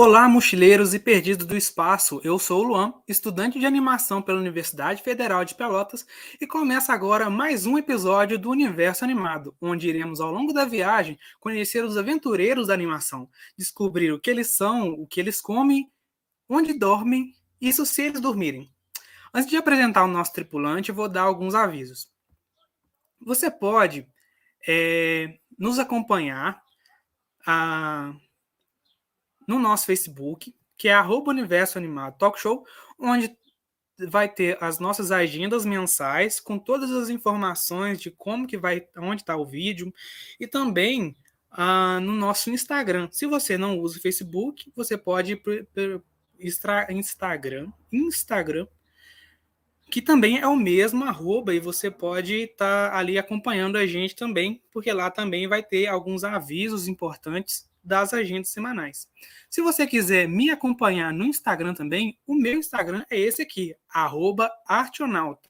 Olá, mochileiros e perdidos do espaço. Eu sou o Luan, estudante de animação pela Universidade Federal de Pelotas, e começa agora mais um episódio do Universo Animado, onde iremos, ao longo da viagem, conhecer os aventureiros da animação, descobrir o que eles são, o que eles comem, onde dormem, isso se eles dormirem. Antes de apresentar o nosso tripulante, vou dar alguns avisos. Você pode é, nos acompanhar. A no nosso Facebook, que é arroba Universo Animado Talk Show, onde vai ter as nossas agendas mensais com todas as informações de como que vai, onde está o vídeo e também ah, no nosso Instagram. Se você não usa o Facebook, você pode ir para Instagram, Instagram, que também é o mesmo arroba e você pode estar tá ali acompanhando a gente também, porque lá também vai ter alguns avisos importantes das agendas semanais. Se você quiser me acompanhar no Instagram também, o meu Instagram é esse aqui, artionauta,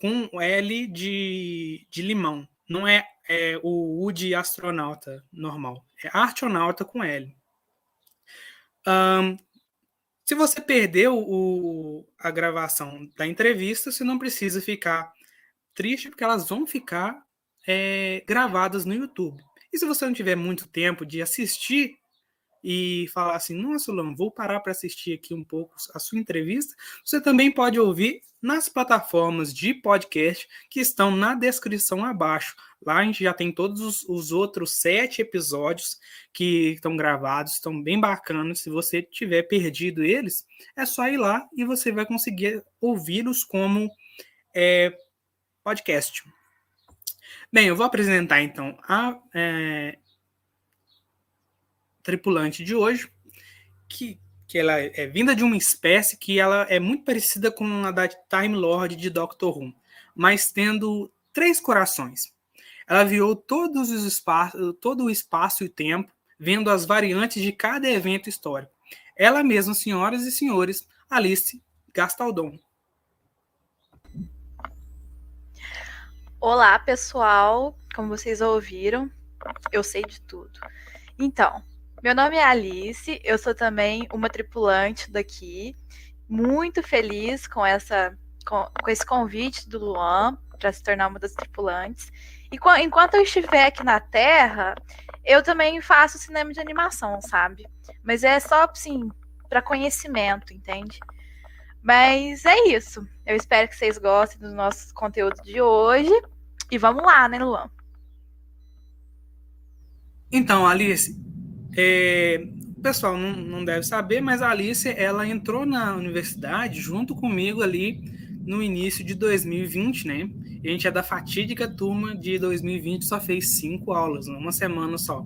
com L de, de limão. Não é, é o U de astronauta normal, é artionauta com L. Um, se você perdeu o, a gravação da entrevista, você não precisa ficar triste, porque elas vão ficar é, gravadas no YouTube. E se você não tiver muito tempo de assistir e falar assim, nossa, Luan, vou parar para assistir aqui um pouco a sua entrevista, você também pode ouvir nas plataformas de podcast que estão na descrição abaixo. Lá a gente já tem todos os, os outros sete episódios que estão gravados, estão bem bacanas. Se você tiver perdido eles, é só ir lá e você vai conseguir ouvi-los como é, podcast. Bem, eu vou apresentar então a é, tripulante de hoje, que, que ela é vinda de uma espécie que ela é muito parecida com a da Time Lord de Doctor Who, mas tendo três corações. Ela viu todos os espaços, todo o espaço e tempo, vendo as variantes de cada evento histórico. Ela mesma, senhoras e senhores, Alice Gastaldon. Olá, pessoal. Como vocês ouviram, eu sei de tudo. Então, meu nome é Alice, eu sou também uma tripulante daqui. Muito feliz com essa com, com esse convite do Luan para se tornar uma das tripulantes. E enquanto eu estiver aqui na Terra, eu também faço cinema de animação, sabe? Mas é só assim para conhecimento, entende? Mas é isso. Eu espero que vocês gostem dos nossos conteúdos de hoje. E vamos lá, né, Luan? Então, Alice, é, o pessoal não, não deve saber, mas a Alice ela entrou na universidade junto comigo ali no início de 2020, né? A gente é da fatídica turma de 2020, só fez cinco aulas, uma semana só.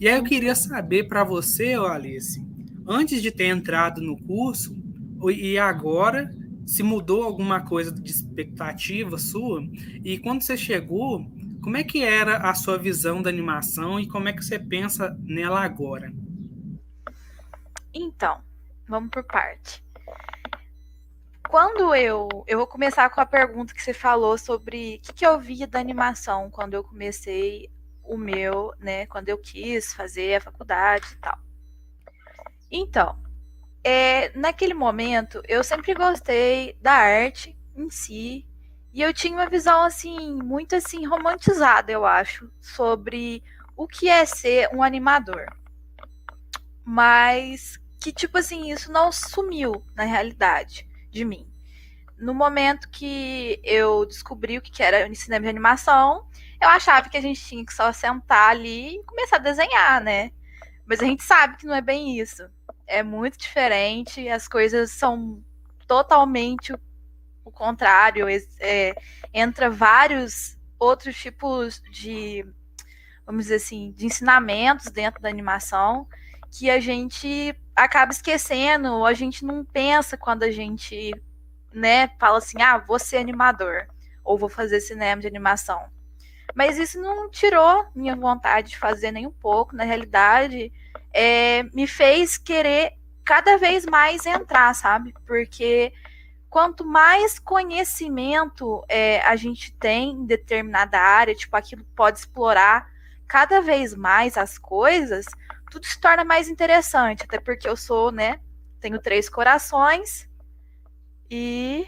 E aí eu queria saber para você, Alice, antes de ter entrado no curso e agora se mudou alguma coisa de expectativa sua? E quando você chegou, como é que era a sua visão da animação e como é que você pensa nela agora? Então, vamos por parte. Quando eu. Eu vou começar com a pergunta que você falou sobre o que, que eu via da animação quando eu comecei o meu, né? Quando eu quis fazer a faculdade e tal. Então, é, naquele momento, eu sempre gostei da arte em si. E eu tinha uma visão, assim, muito, assim, romantizada, eu acho, sobre o que é ser um animador. Mas que, tipo assim, isso não sumiu na realidade de mim. No momento que eu descobri o que era o cinema de animação, eu achava que a gente tinha que só sentar ali e começar a desenhar, né? Mas a gente sabe que não é bem isso é muito diferente, as coisas são totalmente o contrário. É, entra vários outros tipos de, vamos dizer assim, de ensinamentos dentro da animação que a gente acaba esquecendo, ou a gente não pensa quando a gente, né, fala assim, ah, vou ser animador, ou vou fazer cinema de animação. Mas isso não tirou minha vontade de fazer nem um pouco. Na realidade, é, me fez querer cada vez mais entrar, sabe? Porque quanto mais conhecimento é, a gente tem em determinada área, tipo, aquilo pode explorar cada vez mais as coisas, tudo se torna mais interessante, até porque eu sou, né, tenho três corações e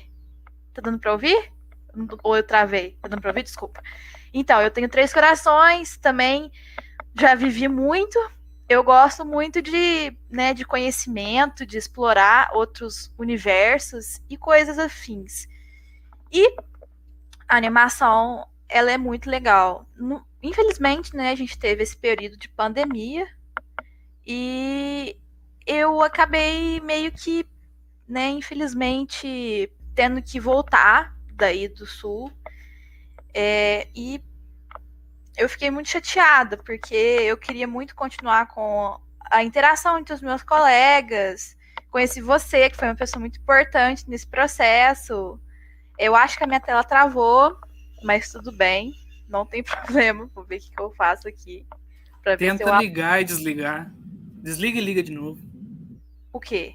tá dando para ouvir? Ou eu travei? Tá dando para ouvir? Desculpa. Então, eu tenho três corações, também já vivi muito. Eu gosto muito de, né, de conhecimento, de explorar outros universos e coisas afins. E a animação, ela é muito legal. Infelizmente, né, a gente teve esse período de pandemia e eu acabei meio que, né, infelizmente, tendo que voltar daí do sul. É, e eu fiquei muito chateada, porque eu queria muito continuar com a interação entre os meus colegas. Conheci você, que foi uma pessoa muito importante nesse processo. Eu acho que a minha tela travou, mas tudo bem, não tem problema. Vou ver o que eu faço aqui. Tenta eu... ligar e desligar. Desliga e liga de novo. O quê?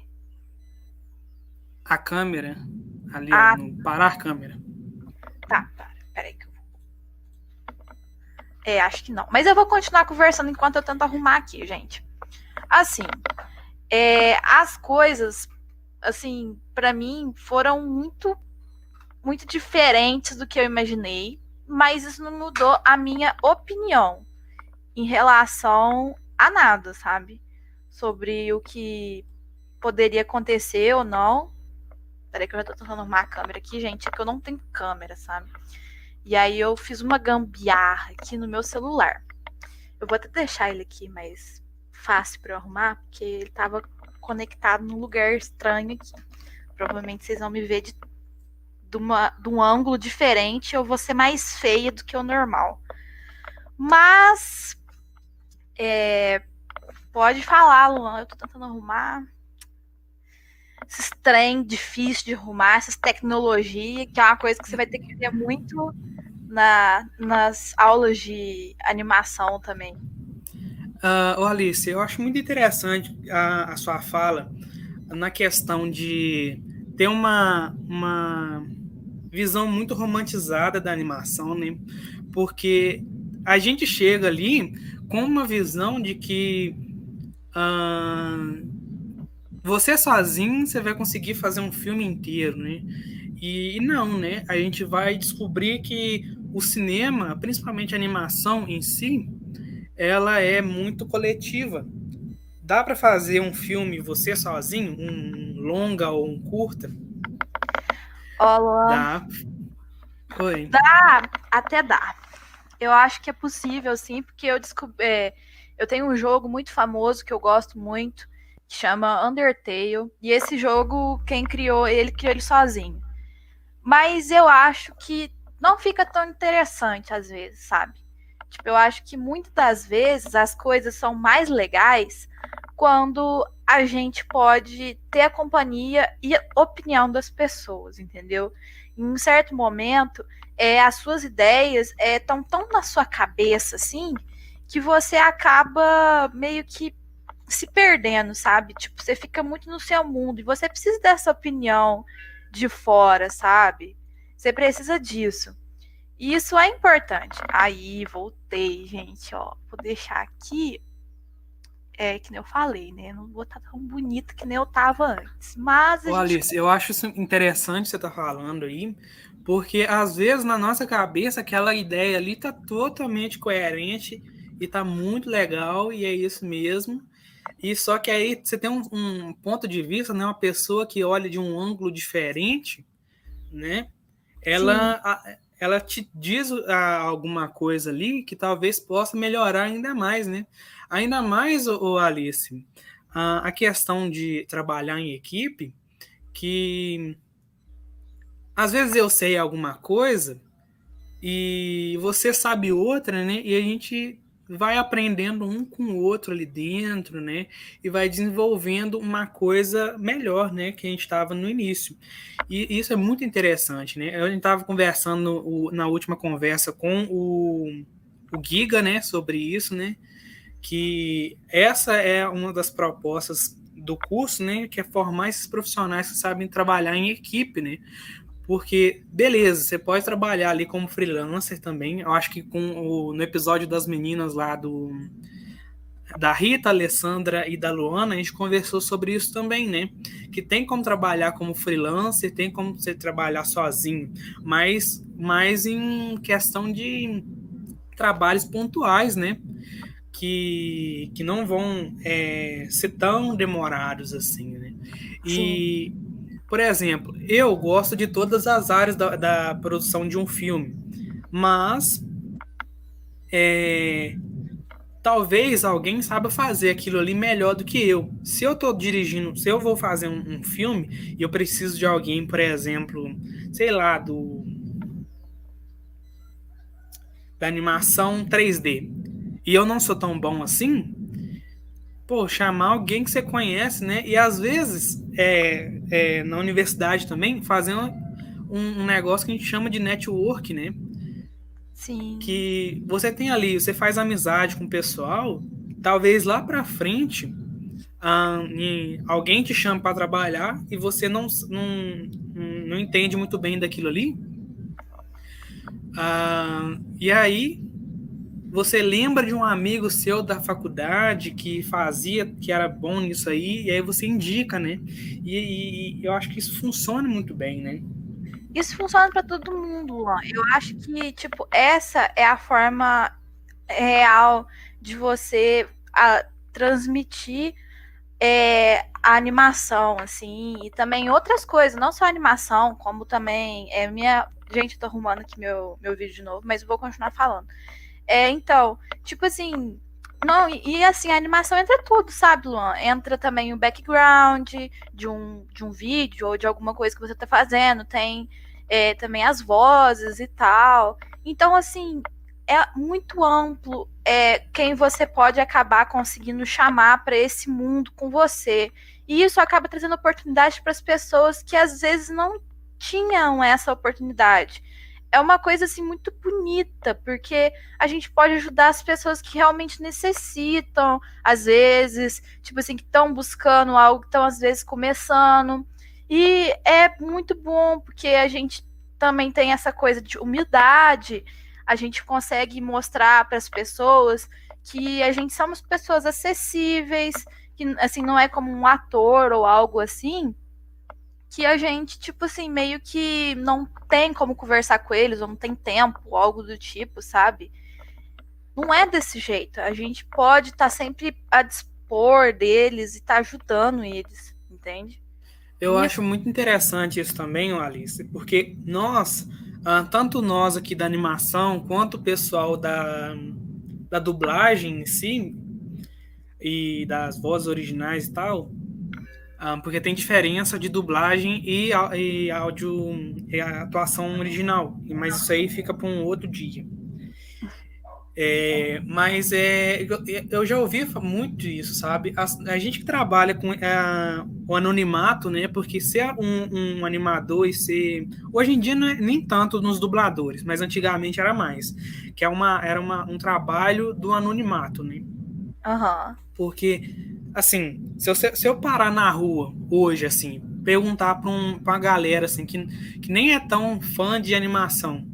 A câmera. Ali, ah. no parar a câmera. Tá, tá. É, acho que não. Mas eu vou continuar conversando enquanto eu tento arrumar aqui, gente. Assim, é, as coisas, assim, para mim foram muito, muito diferentes do que eu imaginei. Mas isso não mudou a minha opinião em relação a nada, sabe? Sobre o que poderia acontecer ou não. Peraí que eu já tô tentando arrumar a câmera aqui, gente. É que eu não tenho câmera, sabe? E aí eu fiz uma gambiarra aqui no meu celular. Eu vou até deixar ele aqui mais fácil para arrumar, porque ele tava conectado num lugar estranho aqui. Provavelmente vocês vão me ver de, de, uma, de um ângulo diferente. Eu vou ser mais feia do que o normal. Mas. É, pode falar, Luan. Eu tô tentando arrumar esses trem difícil de arrumar, essas tecnologias, que é uma coisa que você vai ter que ver muito na, nas aulas de animação também. Uh, Alice, eu acho muito interessante a, a sua fala na questão de ter uma, uma visão muito romantizada da animação, né? Porque a gente chega ali com uma visão de que uh, você sozinho você vai conseguir fazer um filme inteiro, né? E, não, né? A gente vai descobrir que o cinema, principalmente a animação em si, ela é muito coletiva. Dá para fazer um filme você sozinho, um longa ou um curta? Olá. Dá. Oi. Dá, até dá. Eu acho que é possível, sim, porque eu descobri. É, eu tenho um jogo muito famoso que eu gosto muito, chama Undertale. E esse jogo, quem criou ele, criou ele sozinho. Mas eu acho que não fica tão interessante às vezes, sabe? Tipo, eu acho que muitas das vezes as coisas são mais legais quando a gente pode ter a companhia e a opinião das pessoas, entendeu? Em um certo momento, é, as suas ideias estão é, tão na sua cabeça assim que você acaba meio que se perdendo, sabe? Tipo, você fica muito no seu mundo e você precisa dessa opinião de fora, sabe? Você precisa disso. E isso é importante. Aí, voltei, gente, ó. Vou deixar aqui. É, que nem eu falei, né? Não vou estar tão bonito que nem eu tava antes. Mas. Ô, gente... Alice, eu acho isso interessante você tá falando aí, porque às vezes na nossa cabeça aquela ideia ali tá totalmente coerente e tá muito legal, e é isso mesmo. E só que aí você tem um, um, ponto de vista, né? Uma pessoa que olha de um ângulo diferente, né? Ela, a, ela te diz a, alguma coisa ali que talvez possa melhorar ainda mais, né? Ainda mais, o, Alice, a, a questão de trabalhar em equipe, que às vezes eu sei alguma coisa e você sabe outra, né? E a gente vai aprendendo um com o outro ali dentro, né? E vai desenvolvendo uma coisa melhor, né? Que a gente estava no início. E isso é muito interessante, né? Gente estava conversando na última conversa com o, o Giga, né? Sobre isso, né? Que essa é uma das propostas do curso, né? Que é formar esses profissionais que sabem trabalhar em equipe, né? Porque, beleza, você pode trabalhar ali como freelancer também. Eu acho que com o, no episódio das meninas lá do. da Rita, Alessandra e da Luana, a gente conversou sobre isso também, né? Que tem como trabalhar como freelancer, tem como você trabalhar sozinho, mas mais em questão de trabalhos pontuais, né? Que, que não vão é, ser tão demorados assim, né? E, Sim. Por exemplo, eu gosto de todas as áreas da, da produção de um filme, mas é, talvez alguém saiba fazer aquilo ali melhor do que eu. Se eu estou dirigindo, se eu vou fazer um, um, filme e eu preciso de alguém, por exemplo, sei lá, do da animação 3D, e eu não sou tão bom assim, pô, chamar alguém que você conhece, né? E às vezes, é, é na universidade também, fazer um, um negócio que a gente chama de network, né? Sim. Que você tem ali, você faz amizade com o pessoal, talvez lá para frente ah, alguém te chama para trabalhar e você não, não, não entende muito bem daquilo ali. Ah, e aí você lembra de um amigo seu da faculdade que fazia, que era bom nisso aí, e aí você indica, né? E, e eu acho que isso funciona muito bem, né? Isso funciona para todo mundo, Luan. Eu acho que, tipo, essa é a forma real de você a, transmitir é, a animação, assim, e também outras coisas, não só animação, como também é minha. Gente, tô arrumando aqui meu, meu vídeo de novo, mas vou continuar falando. É, então, tipo assim, não, e assim, a animação entra tudo, sabe, Luan? Entra também o background de um, de um vídeo ou de alguma coisa que você tá fazendo, tem é, também as vozes e tal. Então, assim, é muito amplo é, quem você pode acabar conseguindo chamar para esse mundo com você. E isso acaba trazendo oportunidade para as pessoas que às vezes não tinham essa oportunidade é uma coisa assim muito bonita, porque a gente pode ajudar as pessoas que realmente necessitam, às vezes, tipo assim, que estão buscando algo, que estão às vezes começando. E é muito bom, porque a gente também tem essa coisa de humildade, a gente consegue mostrar para as pessoas que a gente somos pessoas acessíveis, que assim não é como um ator ou algo assim, que a gente, tipo assim, meio que não tem como conversar com eles, ou não tem tempo, algo do tipo, sabe? Não é desse jeito. A gente pode estar tá sempre a dispor deles e estar tá ajudando eles, entende? Eu e... acho muito interessante isso também, Alice, porque nós, ah, tanto nós aqui da animação, quanto o pessoal da, da dublagem em si, e das vozes originais e tal, um, porque tem diferença de dublagem e, e áudio e atuação original, mas isso aí fica para um outro dia. É, mas é, eu já ouvi muito isso, sabe? A, a gente que trabalha com é, o anonimato, né? Porque ser um, um, animador e ser. Hoje em dia não é nem tanto nos dubladores, mas antigamente era mais. Que é uma, era uma, um trabalho do anonimato, né? Uhum. Porque assim, se eu, se eu parar na rua hoje, assim, perguntar para um, uma galera assim, que, que nem é tão fã de animação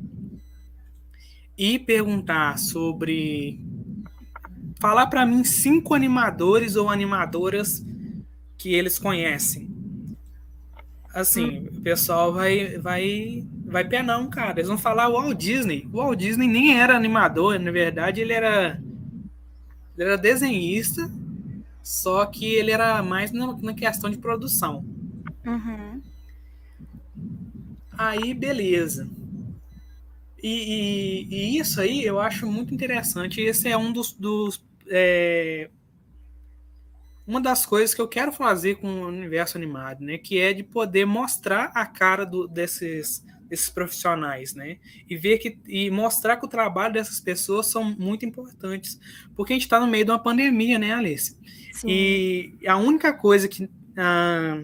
e perguntar sobre. Falar para mim cinco animadores ou animadoras que eles conhecem. Assim, hum. o pessoal vai, vai, vai penar um cara. Eles vão falar o Walt Disney. O Walt Disney nem era animador, na verdade, ele era, ele era desenhista só que ele era mais na, na questão de produção. Uhum. Aí, beleza. E, e, e, isso aí eu acho muito interessante. Esse é um dos. dos é, uma das coisas que eu quero fazer com o universo animado, né? Que é de poder mostrar a cara do, desses, desses profissionais, né? E ver que e mostrar que o trabalho dessas pessoas são muito importantes, porque a gente está no meio de uma pandemia, né, Alice? Sim. E a única coisa que ah,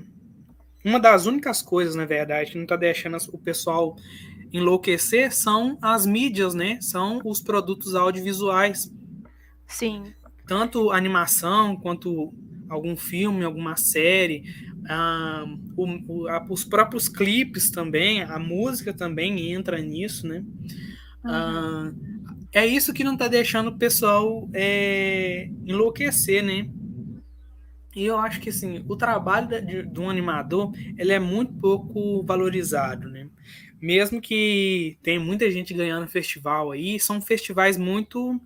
uma das únicas coisas, na verdade, que não está deixando o pessoal enlouquecer são as mídias, né? São os produtos audiovisuais. Sim. Tanto animação quanto algum filme, alguma série, ah, o, o, a, os próprios clipes também, a música também entra nisso, né? Uhum. Ah, é isso que não está deixando o pessoal é, enlouquecer, né? E eu acho que assim, o trabalho de, de um animador ele é muito pouco valorizado, né? Mesmo que tem muita gente ganhando festival aí, são festivais muito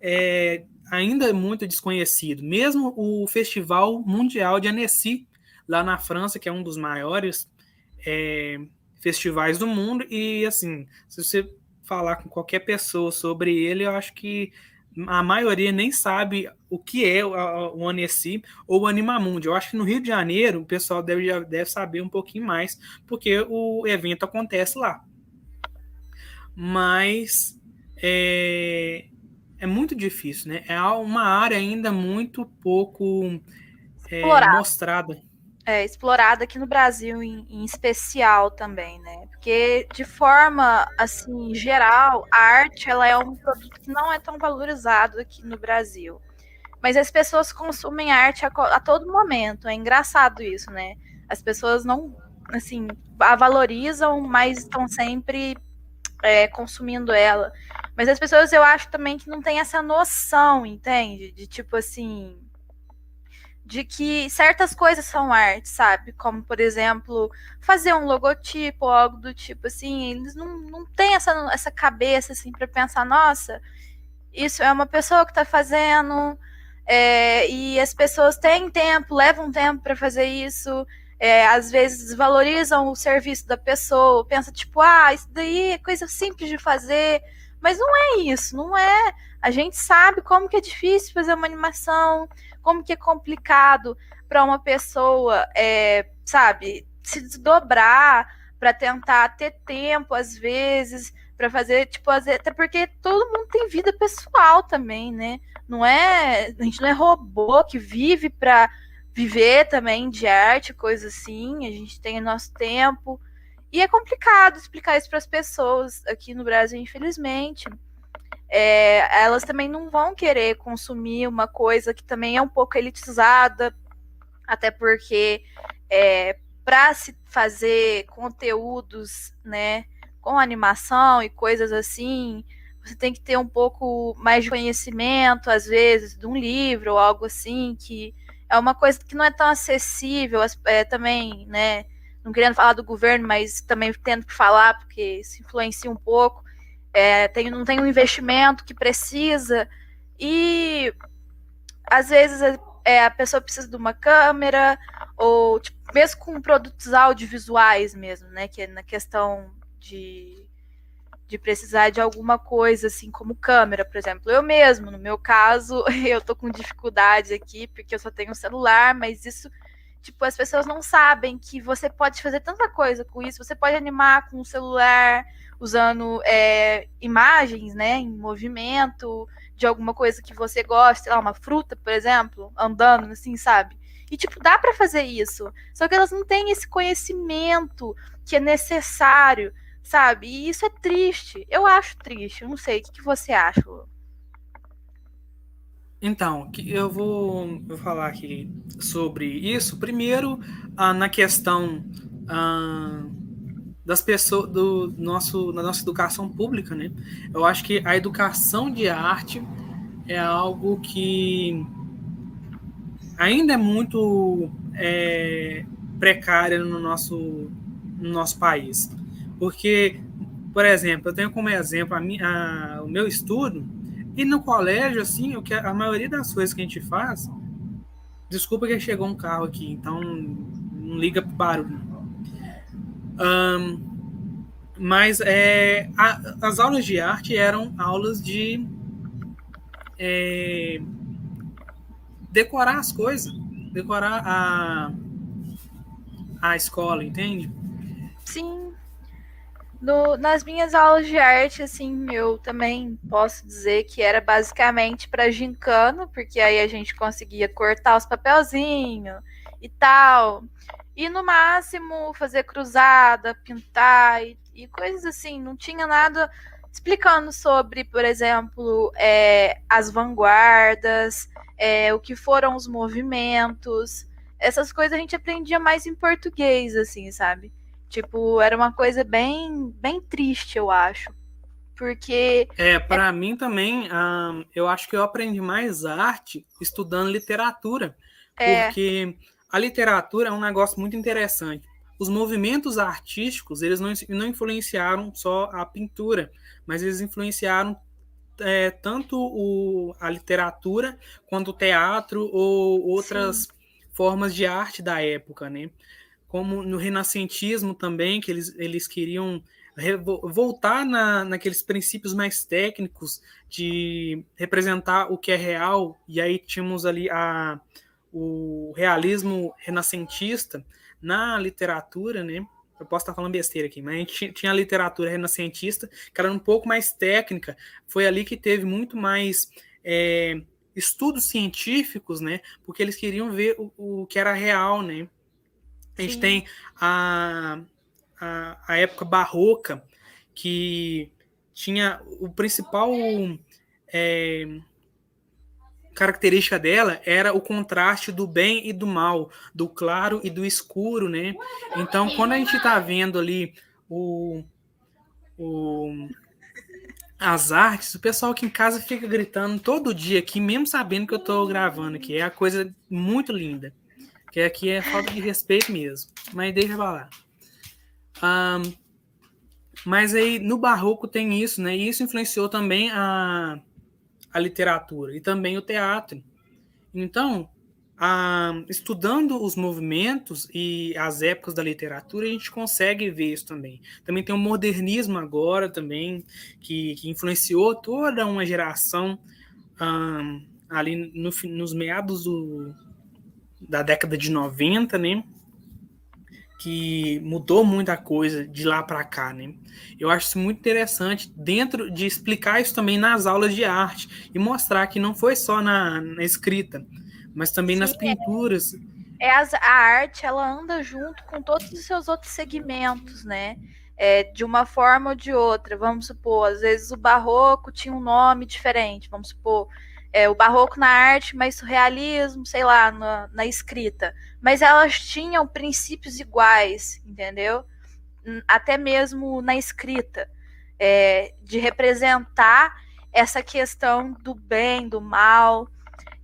é, ainda muito desconhecido. Mesmo o Festival Mundial de Annecy, lá na França, que é um dos maiores é, festivais do mundo, e assim, se você falar com qualquer pessoa sobre ele, eu acho que a maioria nem sabe o que é o Annecy ou o Animamundi. Eu acho que no Rio de Janeiro o pessoal deve, deve saber um pouquinho mais, porque o evento acontece lá. Mas é, é muito difícil, né? É uma área ainda muito pouco é, mostrada é, explorada aqui no Brasil em, em, especial também, né? Porque de forma assim geral, a arte ela é um produto que não é tão valorizado aqui no Brasil. Mas as pessoas consumem arte a, a todo momento. É engraçado isso, né? As pessoas não assim a valorizam, mas estão sempre é, consumindo ela. Mas as pessoas eu acho também que não tem essa noção, entende? De tipo assim de que certas coisas são arte, sabe? Como, por exemplo, fazer um logotipo ou algo do tipo assim. Eles não, não têm essa, essa cabeça assim para pensar, nossa, isso é uma pessoa que está fazendo, é, e as pessoas têm tempo, levam tempo para fazer isso. É, às vezes valorizam o serviço da pessoa, pensa tipo, ah, isso daí é coisa simples de fazer, mas não é isso, não é. A gente sabe como que é difícil fazer uma animação, como que é complicado para uma pessoa, é, sabe, se desdobrar para tentar ter tempo às vezes para fazer tipo até porque todo mundo tem vida pessoal também, né? Não é a gente não é robô que vive para viver também de arte, coisa assim. A gente tem o nosso tempo e é complicado explicar isso para as pessoas aqui no Brasil, infelizmente é, elas também não vão querer consumir uma coisa que também é um pouco elitizada, até porque é, para se fazer conteúdos, né, com animação e coisas assim, você tem que ter um pouco mais de conhecimento, às vezes, de um livro ou algo assim, que é uma coisa que não é tão acessível, é, também, né, não querendo falar do governo, mas também tendo que falar, porque se influencia um pouco, é, tem, não tem um investimento que precisa, e às vezes é, a pessoa precisa de uma câmera, ou tipo, mesmo com produtos audiovisuais mesmo, né? Que é na questão de, de precisar de alguma coisa, assim, como câmera, por exemplo. Eu mesmo, no meu caso, eu tô com dificuldade aqui, porque eu só tenho um celular, mas isso tipo, as pessoas não sabem que você pode fazer tanta coisa com isso. Você pode animar com o celular, usando é, imagens, né, em movimento, de alguma coisa que você gosta, sei lá, uma fruta, por exemplo, andando, assim, sabe? E, tipo, dá para fazer isso. Só que elas não têm esse conhecimento que é necessário, sabe? E isso é triste. Eu acho triste. Eu não sei. O que, que você acha? Então, eu vou, vou falar aqui sobre isso. Primeiro, ah, na questão ah, das pessoas do nosso na nossa educação pública, né? Eu acho que a educação de arte é algo que ainda é muito é, precária no nosso no nosso país, porque, por exemplo, eu tenho como exemplo a minha, a, o meu estudo e no colégio assim, o que a maioria das coisas que a gente faz, desculpa que chegou um carro aqui, então não liga para barulho um, mas é, a, as aulas de arte eram aulas de é, decorar as coisas, decorar a, a escola, entende? Sim. No, nas minhas aulas de arte, assim, eu também posso dizer que era basicamente para gincana, porque aí a gente conseguia cortar os papelzinhos e tal. E no máximo fazer cruzada, pintar e, e coisas assim. Não tinha nada explicando sobre, por exemplo, é, as vanguardas, é, o que foram os movimentos. Essas coisas a gente aprendia mais em português, assim, sabe? Tipo, era uma coisa bem, bem triste, eu acho. Porque. É, para é... mim também, eu acho que eu aprendi mais arte estudando literatura. É. Porque a literatura é um negócio muito interessante. Os movimentos artísticos, eles não, não influenciaram só a pintura, mas eles influenciaram é, tanto o, a literatura quanto o teatro ou outras Sim. formas de arte da época, né? Como no renascentismo também, que eles, eles queriam voltar na, naqueles princípios mais técnicos de representar o que é real, e aí tínhamos ali a, o realismo renascentista na literatura, né? Eu posso estar falando besteira aqui, mas a gente tinha a literatura renascentista, que era um pouco mais técnica. Foi ali que teve muito mais é, estudos científicos, né? Porque eles queriam ver o, o que era real, né? A gente Sim. tem a, a, a época barroca, que tinha o principal é, característica dela era o contraste do bem e do mal, do claro e do escuro, né? Então, quando a gente está vendo ali o, o, as artes, o pessoal aqui em casa fica gritando todo dia aqui, mesmo sabendo que eu estou gravando aqui. É a coisa muito linda. Que aqui é falta de respeito mesmo. Mas deixa eu falar. Um, mas aí no barroco tem isso, né? E isso influenciou também a, a literatura e também o teatro. Então, a, estudando os movimentos e as épocas da literatura, a gente consegue ver isso também. Também tem o modernismo agora também, que, que influenciou toda uma geração um, ali no, nos meados do, da década de 90, né? Que mudou muita coisa de lá para cá, né? Eu acho isso muito interessante dentro de explicar isso também nas aulas de arte e mostrar que não foi só na, na escrita, mas também Sim, nas pinturas. É, é as, a arte, ela anda junto com todos os seus outros segmentos, né? É, de uma forma ou de outra. Vamos supor, às vezes o barroco tinha um nome diferente. Vamos supor, é, o barroco na arte, mas surrealismo, sei lá, na, na escrita. Mas elas tinham princípios iguais, entendeu? Até mesmo na escrita, é, de representar essa questão do bem, do mal,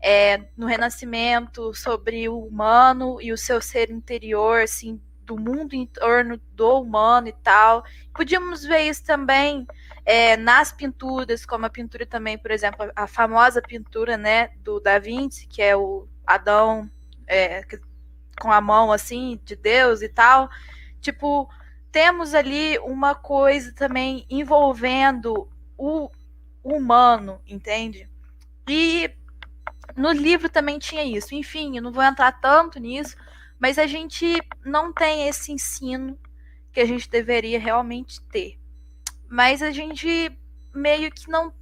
é, no Renascimento, sobre o humano e o seu ser interior, assim, do mundo em torno do humano e tal. Podíamos ver isso também é, nas pinturas, como a pintura também, por exemplo, a famosa pintura né, do Da Vinci, que é o Adão é, com a mão assim de Deus e tal. Tipo, temos ali uma coisa também envolvendo o humano, entende? E no livro também tinha isso. Enfim, eu não vou entrar tanto nisso, mas a gente não tem esse ensino que a gente deveria realmente ter mas a gente meio que não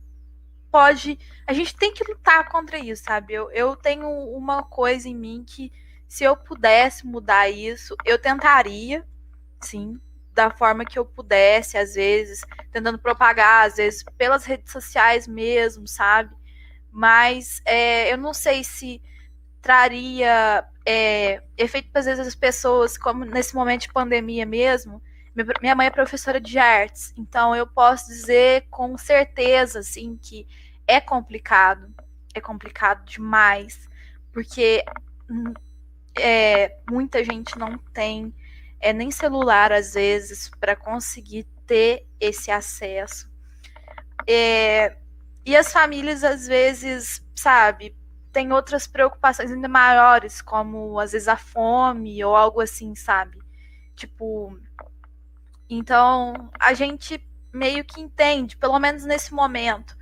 pode. A gente tem que lutar contra isso, sabe? Eu, eu tenho uma coisa em mim que, se eu pudesse mudar isso, eu tentaria, sim, da forma que eu pudesse, às vezes, tentando propagar, às vezes, pelas redes sociais mesmo, sabe? Mas é, eu não sei se traria é, efeito para às vezes as pessoas, como nesse momento de pandemia mesmo, minha mãe é professora de artes, então eu posso dizer com certeza, assim, que é complicado. É complicado demais, porque hum, é, muita gente não tem é, nem celular, às vezes, para conseguir ter esse acesso. É, e as famílias, às vezes, sabe, têm outras preocupações ainda maiores, como às vezes a fome ou algo assim, sabe? Tipo, então, a gente meio que entende, pelo menos nesse momento,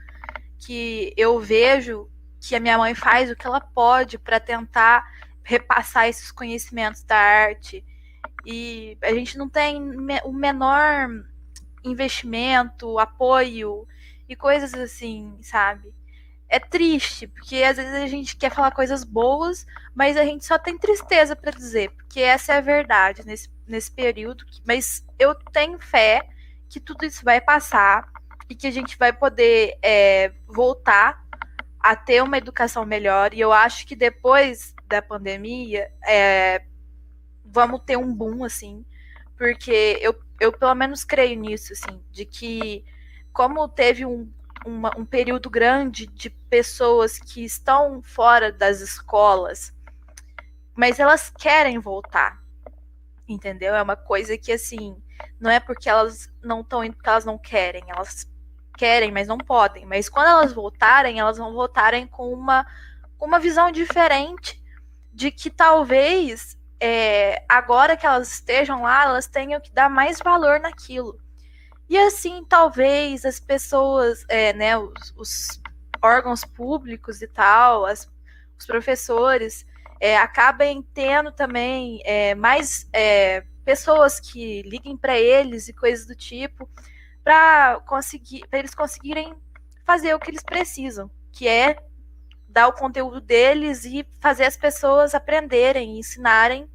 que eu vejo que a minha mãe faz o que ela pode para tentar repassar esses conhecimentos da arte. E a gente não tem o menor investimento, apoio e coisas assim, sabe? É triste, porque às vezes a gente quer falar coisas boas, mas a gente só tem tristeza para dizer, porque essa é a verdade nesse, nesse período. Mas eu tenho fé que tudo isso vai passar e que a gente vai poder é, voltar a ter uma educação melhor. E eu acho que depois da pandemia, é, vamos ter um boom, assim, porque eu, eu pelo menos creio nisso, assim, de que como teve um, uma, um período grande de pessoas que estão fora das escolas, mas elas querem voltar, entendeu? É uma coisa que, assim, não é porque elas não estão indo porque elas não querem, elas querem, mas não podem. Mas quando elas voltarem, elas vão voltarem com uma, uma visão diferente de que talvez é, agora que elas estejam lá, elas tenham que dar mais valor naquilo. E assim, talvez as pessoas, é, né, os, os, órgãos públicos e tal, as, os professores, é, acabem tendo também é, mais é, pessoas que liguem para eles e coisas do tipo, para conseguir, eles conseguirem fazer o que eles precisam, que é dar o conteúdo deles e fazer as pessoas aprenderem, ensinarem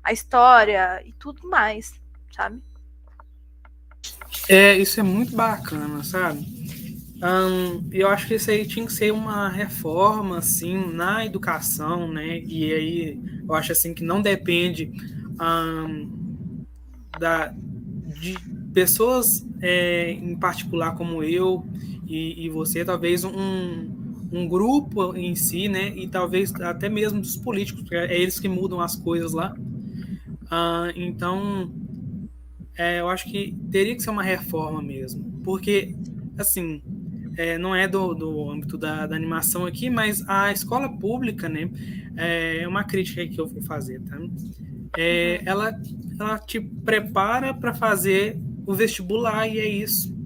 a história e tudo mais, sabe? É, isso é muito bacana, sabe? Um, eu acho que isso aí tinha que ser uma reforma, assim, na educação, né? E aí eu acho assim que não depende um, da, de pessoas é, em particular como eu e, e você, talvez um, um grupo em si, né? E talvez até mesmo dos políticos, porque é eles que mudam as coisas lá. Uh, então, é, eu acho que teria que ser uma reforma mesmo, porque, assim, é, não é do, do âmbito da, da, animação aqui, mas a escola pública, né, é uma crítica que eu vou fazer, tá? É, ela, ela te prepara para fazer o vestibular e é isso.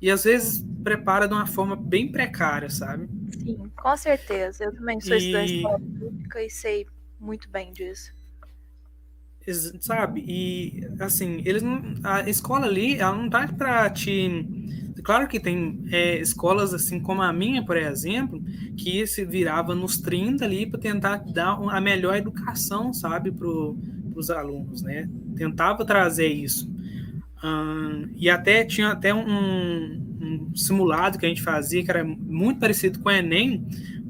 E às vezes prepara de uma forma bem precária, sabe? Sim, com certeza. Eu também sou e... estudante de escola pública e sei muito bem disso sabe? E assim, eles não, a escola ali, ela não tá para te Claro que tem é, escolas assim como a minha, por exemplo, que se virava nos 30 ali para tentar dar a melhor educação, sabe, para os alunos, né? Tentava trazer isso. e até tinha até um, um, simulado que a gente fazia que era muito parecido com o Enem,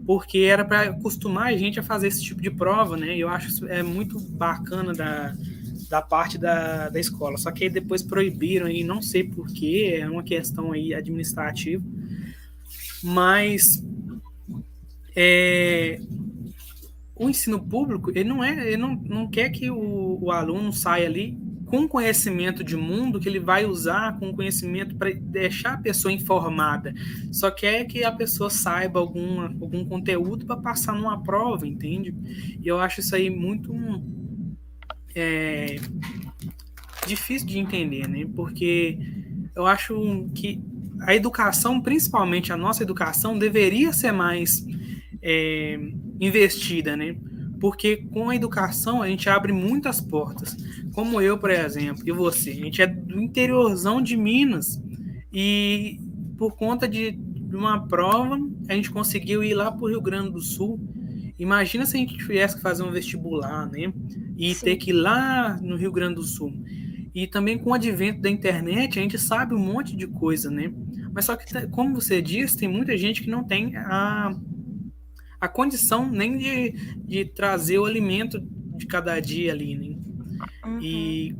porque era para acostumar a gente a fazer esse tipo de prova, né? Eu acho isso é muito bacana da, da parte da, da escola. Só que depois proibiram e não sei porquê, é uma questão aí administrativa. Mas é, o ensino público, ele não é, ele não, não quer que o, o aluno saia ali com conhecimento de mundo que ele vai usar com conhecimento para deixar a pessoa informada. Só quer que a pessoa saiba alguma, algum conteúdo para passar numa prova, entende? E eu acho isso aí muito é, difícil de entender, né? Porque eu acho que a educação, principalmente a nossa educação, deveria ser mais é, investida, né? Porque com a educação a gente abre muitas portas. Como eu, por exemplo, e você, a gente é do interiorzão de Minas e por conta de uma prova a gente conseguiu ir lá para o Rio Grande do Sul. Imagina se a gente tivesse que fazer um vestibular, né? E Sim. ter que ir lá no Rio Grande do Sul. E também com o advento da internet, a gente sabe um monte de coisa, né? Mas só que, como você disse, tem muita gente que não tem a a condição nem de, de trazer o alimento de cada dia ali, né? Uhum. E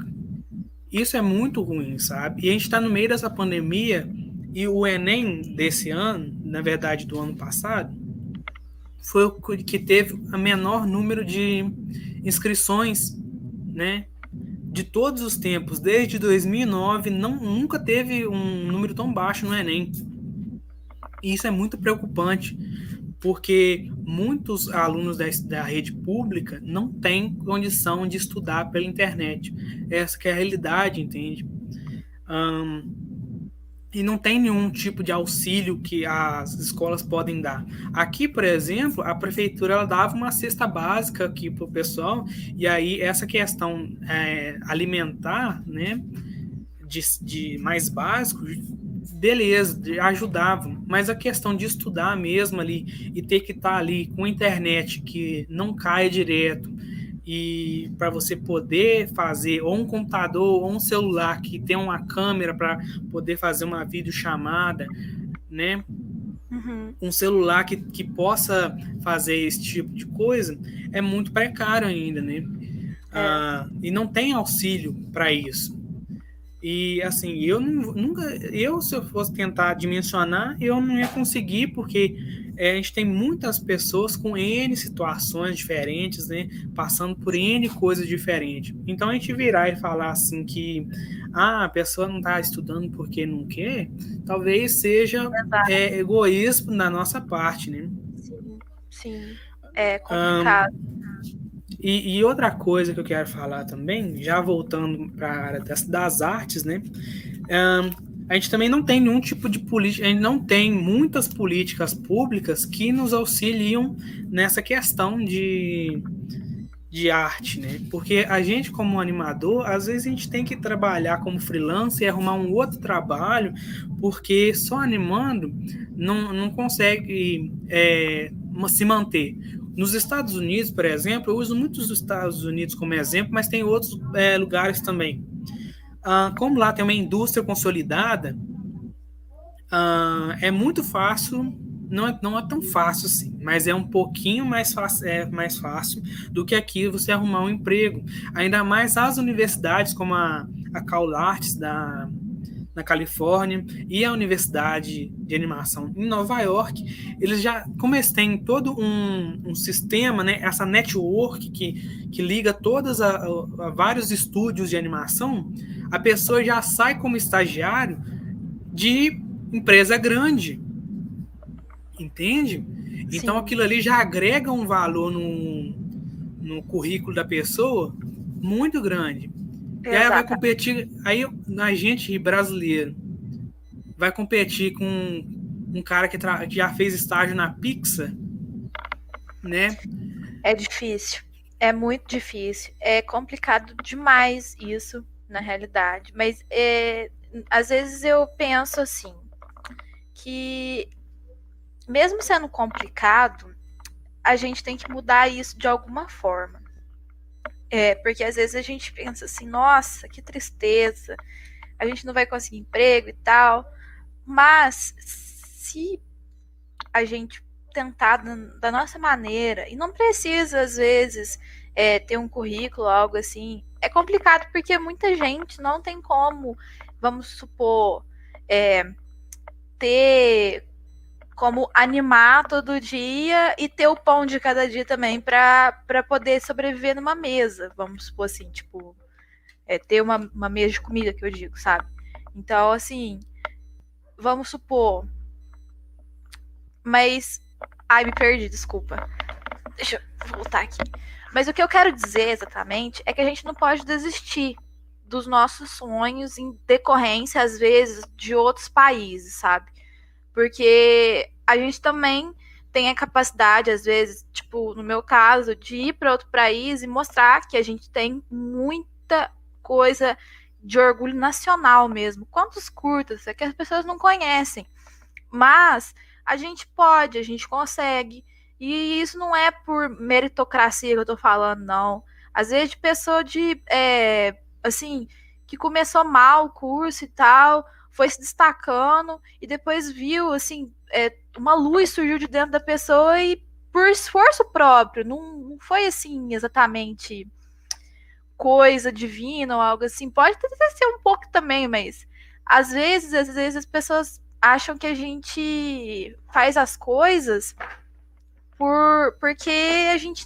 isso é muito ruim, sabe? E a gente está no meio dessa pandemia e o Enem desse ano, na verdade do ano passado, foi o que teve o menor número de inscrições, né? De todos os tempos, desde 2009, não, nunca teve um número tão baixo no Enem. E isso é muito preocupante, porque muitos alunos da, da, rede pública não têm condição de estudar pela internet. Essa é a realidade, entende? Um, e não tem nenhum tipo de auxílio que as escolas podem dar. Aqui, por exemplo, a prefeitura ela dava uma cesta básica aqui para o pessoal, e aí essa questão é, alimentar, né, de, de mais básico, beleza, ajudavam, mas a questão de estudar mesmo ali e ter que estar tá ali com internet que não caia direto e para você poder fazer ou um computador ou um celular que tem uma câmera para poder fazer uma videochamada, né? Uhum. Um celular que, que possa fazer esse tipo de coisa é muito precário ainda, né? É. Ah, e não tem auxílio para isso. E assim, eu não, nunca, eu se eu fosse tentar dimensionar, eu não ia conseguir, porque é, a gente tem muitas pessoas com N situações diferentes, né? Passando por N coisas diferentes. Então a gente virar e falar assim que ah, a pessoa não está estudando porque não quer, talvez seja é, egoísmo da nossa parte, né? Sim, sim. É complicado. Um, e, e, outra coisa que eu quero falar também, já voltando para a área das, das, artes, né? Um, a gente também não tem nenhum tipo de política, a gente não tem muitas políticas públicas que nos auxiliam nessa questão de, de arte, né? Porque a gente, como animador, às vezes a gente tem que trabalhar como freelancer e arrumar um outro trabalho, porque só animando não, não consegue é, se manter. Nos Estados Unidos, por exemplo, eu uso muitos dos Estados Unidos como exemplo, mas tem outros é, lugares também. Ah, como lá tem uma indústria consolidada, ah, é muito fácil, não é, não é tão fácil assim, mas é um pouquinho mais fácil, é mais fácil do que aqui você arrumar um emprego. Ainda mais as universidades como a, a da, na Califórnia, e a Universidade de Animação em Nova York, eles já, como eles têm todo um, um sistema, né, essa network que, que liga todas a, a, a, vários estúdios de animação, a pessoa já sai como estagiário de empresa grande, entende? Sim. Então aquilo ali já agrega um valor no, no currículo da pessoa muito grande. E aí vai competir. Aí a gente brasileiro vai competir com um cara que, que já fez estágio na Pixar, né? É difícil. É muito difícil. É complicado demais isso, na realidade. Mas é, às vezes eu penso assim, que mesmo sendo complicado, a gente tem que mudar isso de alguma forma. É, porque às vezes a gente pensa assim, nossa, que tristeza, a gente não vai conseguir emprego e tal. Mas se a gente tentar da nossa maneira, e não precisa, às vezes, é, ter um currículo, algo assim, é complicado porque muita gente não tem como, vamos supor, é, ter como animar todo dia e ter o pão de cada dia também para poder sobreviver numa mesa, vamos supor assim, tipo, é, ter uma, uma mesa de comida, que eu digo, sabe? Então, assim, vamos supor. Mas. Ai, me perdi, desculpa. Deixa eu voltar aqui. Mas o que eu quero dizer exatamente é que a gente não pode desistir dos nossos sonhos em decorrência, às vezes, de outros países, sabe? Porque a gente também tem a capacidade, às vezes, tipo, no meu caso, de ir para outro país e mostrar que a gente tem muita coisa de orgulho nacional mesmo. Quantos curtas é que as pessoas não conhecem. Mas a gente pode, a gente consegue. E isso não é por meritocracia que eu tô falando, não. Às vezes de pessoa de, é, assim, que começou mal o curso e tal, foi se destacando e depois viu, assim, é, uma luz surgiu de dentro da pessoa e por esforço próprio, não, não foi assim exatamente coisa divina ou algo assim. Pode até ser um pouco também, mas às vezes, às vezes as pessoas acham que a gente faz as coisas por porque a gente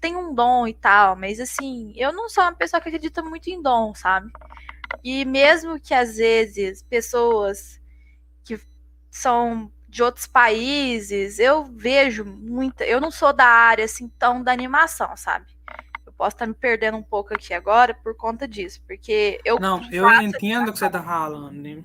tem um dom e tal, mas assim, eu não sou uma pessoa que acredita muito em dom, sabe? E mesmo que às vezes pessoas que são de outros países, eu vejo muita. Eu não sou da área assim tão da animação, sabe? Eu posso estar me perdendo um pouco aqui agora por conta disso, porque eu. Não, eu entendo o que você está falando. Né?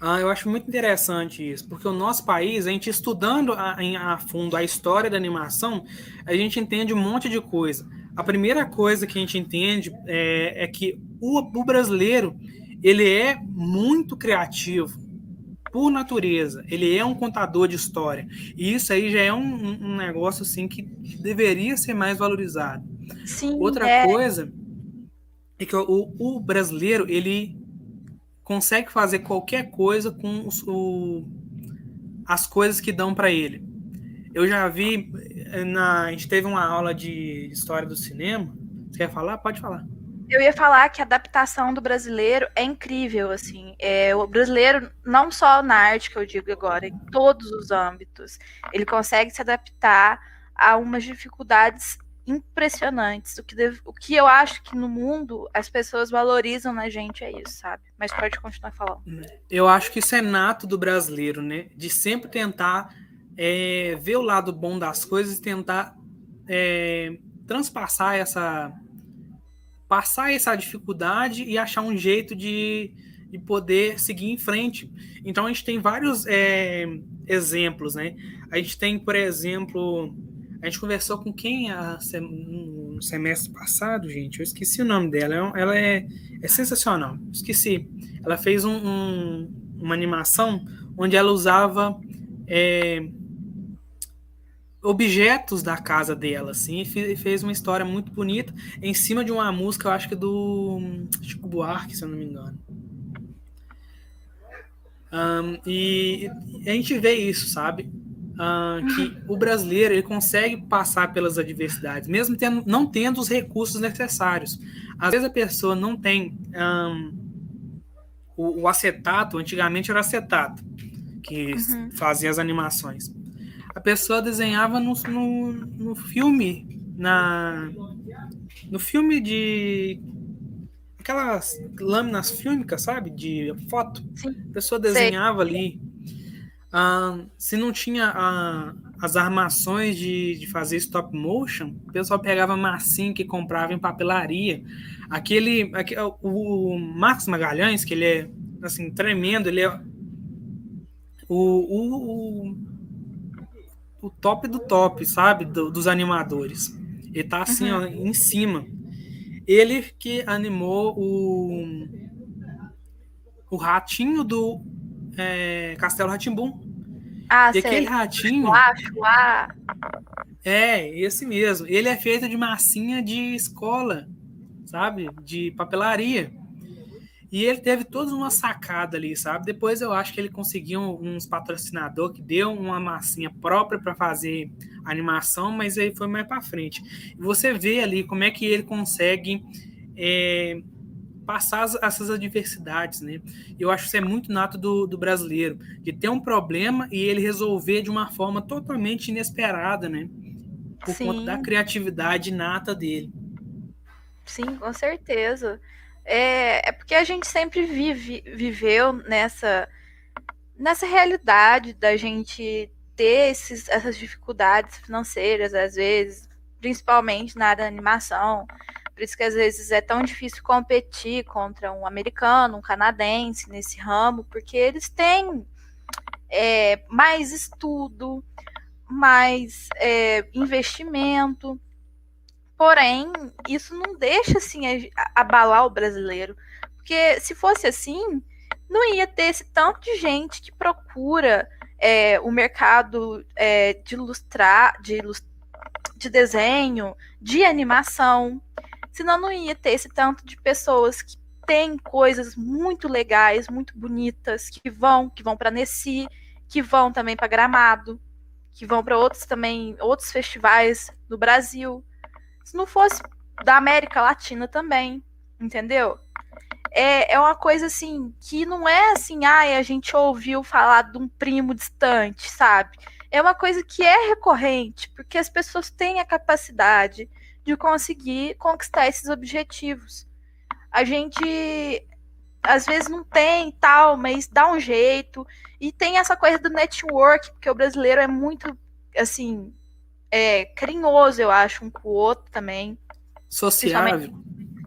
Ah, eu acho muito interessante isso, porque o nosso país, a gente estudando a, a fundo a história da animação, a gente entende um monte de coisa. A primeira coisa que a gente entende é, é que o, o brasileiro ele é muito criativo por natureza. Ele é um contador de história. E isso aí já é um, um negócio assim que deveria ser mais valorizado. Sim, Outra é. coisa é que o, o, brasileiro ele consegue fazer qualquer coisa com os, o, as coisas que dão para ele. Eu já vi, na, a gente teve uma aula de história do cinema. Você quer falar? Pode falar. Eu ia falar que a adaptação do brasileiro é incrível, assim. É, o brasileiro, não só na arte que eu digo agora, em todos os âmbitos, ele consegue se adaptar a umas dificuldades impressionantes. O que, deve, o que eu acho que no mundo as pessoas valorizam na gente é isso, sabe? Mas pode continuar falando. Eu acho que isso é nato do brasileiro, né? De sempre tentar é, ver o lado bom das coisas e tentar é, transpassar essa. passar essa dificuldade e achar um jeito de, de poder seguir em frente. Então a gente tem vários é, exemplos, né? A gente tem, por exemplo, a gente conversou com quem a, no semestre passado, gente? Eu esqueci o nome dela. É ela é, é sensacional. Esqueci. Ela fez um, um, uma animação onde ela usava é, objetos da casa dela, assim, e fez uma história muito bonita em cima de uma música, eu acho que do Chico Buarque, se eu não me engano. Um, e a gente vê isso, sabe? Um, que o brasileiro ele consegue passar pelas adversidades, mesmo tendo, não tendo os recursos necessários. Às vezes a pessoa não tem um, o, o, acetato, antigamente era acetato, que uhum. fazia as animações a pessoa desenhava no, no, no filme, na no filme de aquelas lâminas fílmicas, sabe, de foto. Sim. A pessoa desenhava Sei. ali. Ah, se não tinha ah, as armações de, de fazer stop motion, o pessoal pegava massinha que comprava em papelaria. Aquele, aquele o, o Marcos Magalhães, que ele é assim tremendo, ele é o, o, o o top do top, sabe? Do, dos animadores. Ele tá assim, uhum. ó, em cima. Ele que animou o, o ratinho do é, Castelo Ratimbum. Ah, e sei. aquele ratinho. É, esse mesmo. Ele é feito de massinha de escola, sabe? De papelaria. E ele teve toda uma sacada ali, sabe? Depois eu acho que ele conseguiu uns patrocinador que deu uma massinha própria para fazer animação, mas aí foi mais para frente. E você vê ali como é que ele consegue é, passar as, essas adversidades, né? Eu acho que isso é muito nato do, do brasileiro, de ter um problema e ele resolver de uma forma totalmente inesperada, né? Por Sim. conta da criatividade nata dele. Sim, com certeza. É, é porque a gente sempre vive, viveu nessa, nessa realidade da gente ter esses, essas dificuldades financeiras, às vezes, principalmente na área da animação. Por isso que às vezes é tão difícil competir contra um americano, um canadense nesse ramo, porque eles têm é, mais estudo, mais é, investimento. Porém, isso não deixa assim abalar o brasileiro, porque se fosse assim, não ia ter esse tanto de gente que procura é, o mercado é, de ilustrar, de, de desenho, de animação, senão não ia ter esse tanto de pessoas que têm coisas muito legais, muito bonitas, que vão, que vão para Nessi, que vão também para Gramado, que vão para outros também, outros festivais no Brasil se não fosse da América Latina também, entendeu? É, é uma coisa assim que não é assim, ai, a gente ouviu falar de um primo distante, sabe? É uma coisa que é recorrente, porque as pessoas têm a capacidade de conseguir conquistar esses objetivos. A gente às vezes não tem tal, mas dá um jeito. E tem essa coisa do network, porque o brasileiro é muito assim, é, carinhoso, eu acho, um com o outro também. Sociável.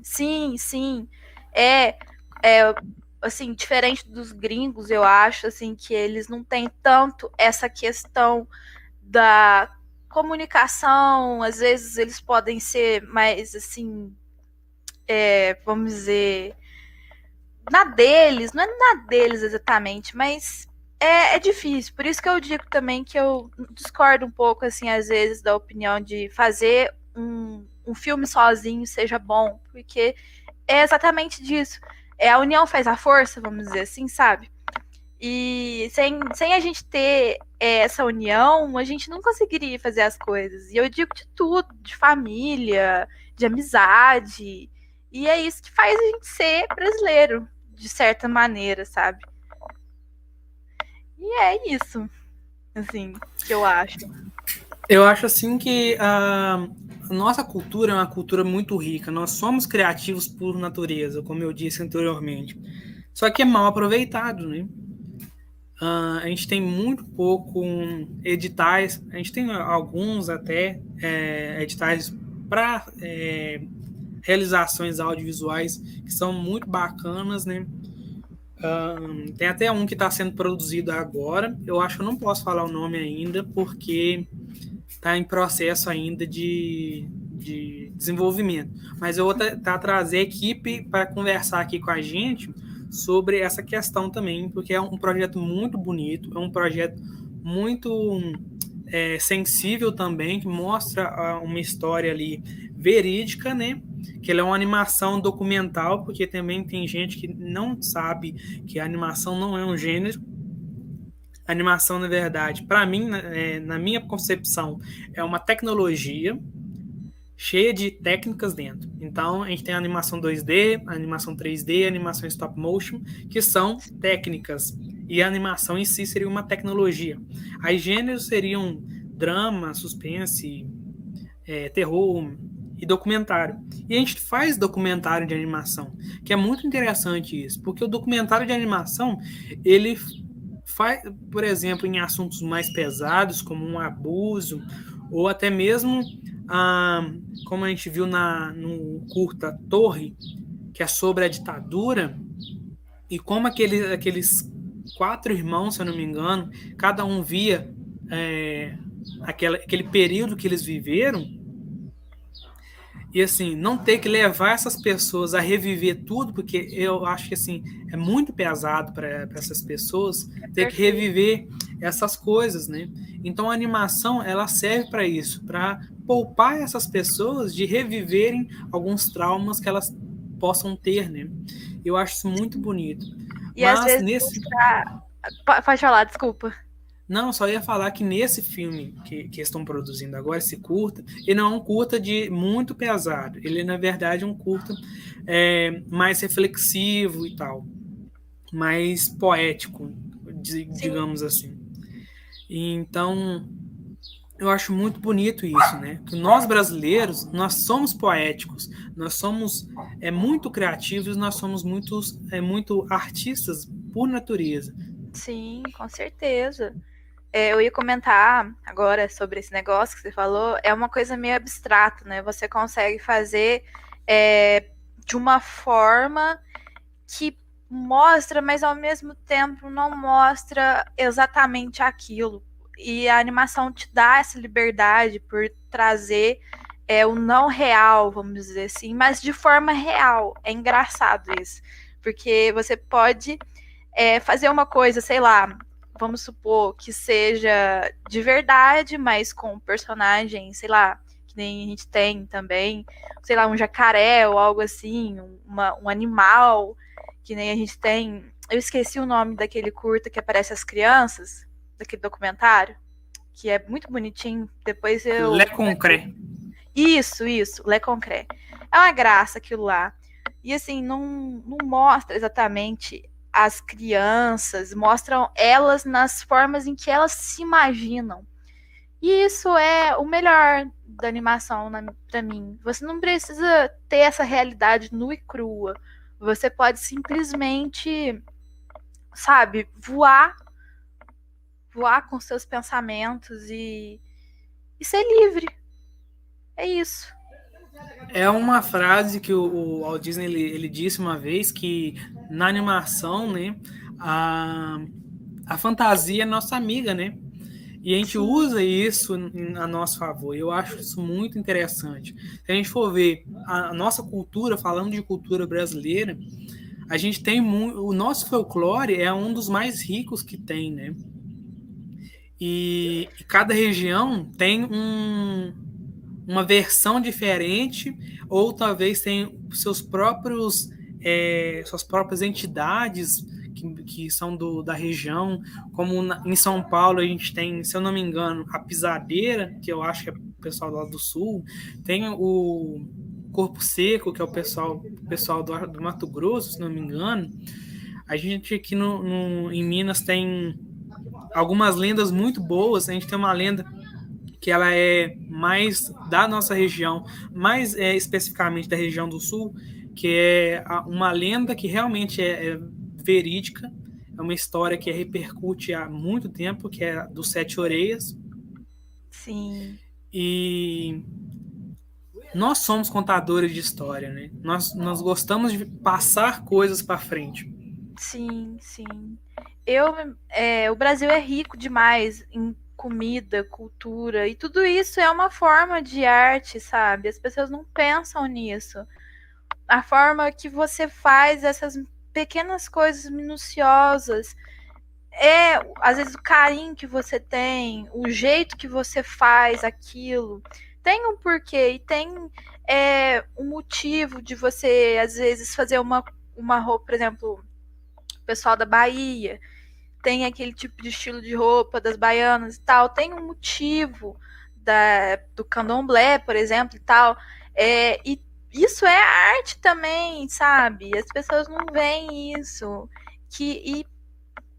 Sim, sim. É, é, assim, diferente dos gringos, eu acho, assim, que eles não têm tanto essa questão da comunicação, às vezes eles podem ser mais, assim, é, vamos dizer, na deles, não é na deles exatamente, mas é, é difícil, por isso que eu digo também que eu discordo um pouco, assim, às vezes, da opinião de fazer um, um filme sozinho seja bom, porque é exatamente disso. É a união faz a força, vamos dizer assim, sabe? E sem, sem a gente ter é, essa união, a gente não conseguiria fazer as coisas. E eu digo de tudo, de família, de amizade, E é isso que faz a gente ser brasileiro, de certa maneira, sabe? E é isso, assim, que eu acho. Eu acho assim que a nossa cultura é uma cultura muito rica. Nós somos criativos por natureza, como eu disse anteriormente. Só que é mal aproveitado, né? Uh, a gente tem muito pouco editais, a gente tem alguns até é, editais para é, realizações audiovisuais que são muito bacanas, né? Uh, tem até um que está sendo produzido agora. Eu acho que eu não posso falar o nome ainda, porque está em processo ainda de, de desenvolvimento. Mas eu vou tentar trazer a equipe para conversar aqui com a gente sobre essa questão também, porque é um projeto muito bonito, é um projeto muito é, sensível também, que mostra uma história ali verídica, né? Que ela é uma animação documental, porque também tem gente que não sabe que a animação não é um gênero. A animação, na verdade, para mim, é, na minha concepção, é uma tecnologia cheia de técnicas dentro. Então, a gente tem a animação 2D, a animação 3D, a animação stop motion, que são técnicas. E a animação em si seria uma tecnologia. As gêneros seriam drama, suspense, é, terror e documentário. E a gente faz documentário de animação, que é muito interessante isso, porque o documentário de animação, ele faz, por exemplo, em assuntos mais pesados, como um abuso, ou até mesmo ah, como a gente viu na, no curta Torre, que é sobre a ditadura, e como aquele, aqueles quatro irmãos, se eu não me engano, cada um via é, aquela, aquele período que eles viveram, e assim, não ter que levar essas pessoas a reviver tudo, porque eu acho que assim, é muito pesado para essas pessoas é ter que reviver essas coisas, né? Então a animação ela serve para isso, para poupar essas pessoas de reviverem alguns traumas que elas possam ter, né? Eu acho isso muito bonito. E Mas às vezes nesse pode falar, desculpa. Não, só ia falar que nesse filme que, que estão produzindo agora, esse curta, ele não é um curta de muito pesado. Ele, na verdade, é um curta é, mais reflexivo e tal. Mais poético, digamos assim. E, então, eu acho muito bonito isso, né? Que nós brasileiros, nós somos poéticos, nós somos é muito criativos, nós somos muitos, é muito artistas por natureza. Sim, com certeza. É, eu ia comentar agora sobre esse negócio que você falou. É uma coisa meio abstrata, né? Você consegue fazer é, de uma forma que mostra, mas ao mesmo tempo não mostra exatamente aquilo e a animação te dá essa liberdade por trazer é, o não real, vamos dizer assim, mas de forma real. É engraçado isso, porque você pode é, fazer uma coisa, sei lá, vamos supor que seja de verdade, mas com um personagem, sei lá, que nem a gente tem também, sei lá, um jacaré ou algo assim, uma, um animal, que nem a gente tem. Eu esqueci o nome daquele curta que aparece as crianças daquele documentário, que é muito bonitinho. Depois eu. Le Concret. Isso, isso, Le Concret. É uma graça aquilo lá. E assim, não, não mostra exatamente as crianças, mostram elas nas formas em que elas se imaginam. E isso é o melhor da animação para mim. Você não precisa ter essa realidade nua e crua. Você pode simplesmente, sabe, voar voar com seus pensamentos e, e ser livre. É isso. É uma frase que o, Walt Disney ele, ele, disse uma vez que na animação, né, a, a fantasia é nossa amiga, né? E a gente usa isso a nosso favor. Eu acho isso muito interessante. Se a gente for ver a, a nossa cultura, falando de cultura brasileira, a gente tem muito, o nosso folclore é um dos mais ricos que tem, né? E, e cada região tem um, uma versão diferente, ou talvez tem seus próprios é, suas próprias entidades que, que são do, da região, como na, em São Paulo a gente tem, se eu não me engano, a pisadeira, que eu acho que é o pessoal lá do sul, tem o, Corpo Seco, que é o pessoal, pessoal do, do Mato Grosso, se não me engano, a gente aqui no, no, em Minas tem algumas lendas muito boas. A gente tem uma lenda que ela é mais da nossa região, mais é, especificamente da região do sul, que é uma lenda que realmente é, é verídica, é uma história que repercute há muito tempo, que é dos Sete Orelhas. Sim. E nós somos contadores de história, né? Nós, nós gostamos de passar coisas para frente. Sim, sim. Eu, é, o Brasil é rico demais em comida, cultura, e tudo isso é uma forma de arte, sabe? As pessoas não pensam nisso. A forma que você faz essas pequenas coisas minuciosas. É, às vezes, o carinho que você tem, o jeito que você faz aquilo, tem um porquê e tem é, um motivo de você, às vezes, fazer uma, uma roupa, por exemplo, o pessoal da Bahia tem aquele tipo de estilo de roupa das baianas e tal, tem um motivo da, do candomblé, por exemplo, e tal. É, e isso é arte também, sabe? As pessoas não veem isso. Que, e,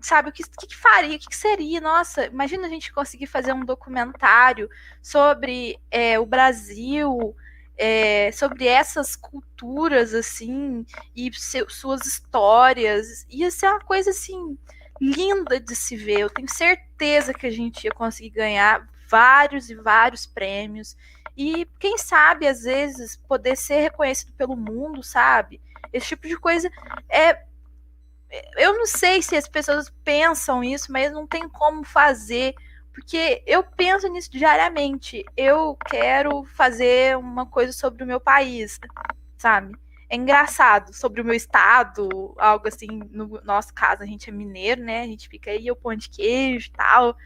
sabe, o que, que, que faria? O que, que, seria? Nossa, imagina a gente conseguir fazer um documentário sobre é, o Brasil, é, sobre essas culturas, assim, e suas histórias. Ia ser uma coisa, assim, linda de se ver. Eu tenho certeza que a gente ia conseguir ganhar vários e vários prêmios. E quem sabe, às vezes, poder ser reconhecido pelo mundo, sabe? Esse tipo de coisa é. Eu não sei se as pessoas pensam isso, mas não tem como fazer. Porque eu penso nisso diariamente. Eu quero fazer uma coisa sobre o meu país, sabe? é engraçado sobre o meu estado, algo assim, no nosso caso, a gente é mineiro, né? A gente fica aí, o pão de queijo e tal.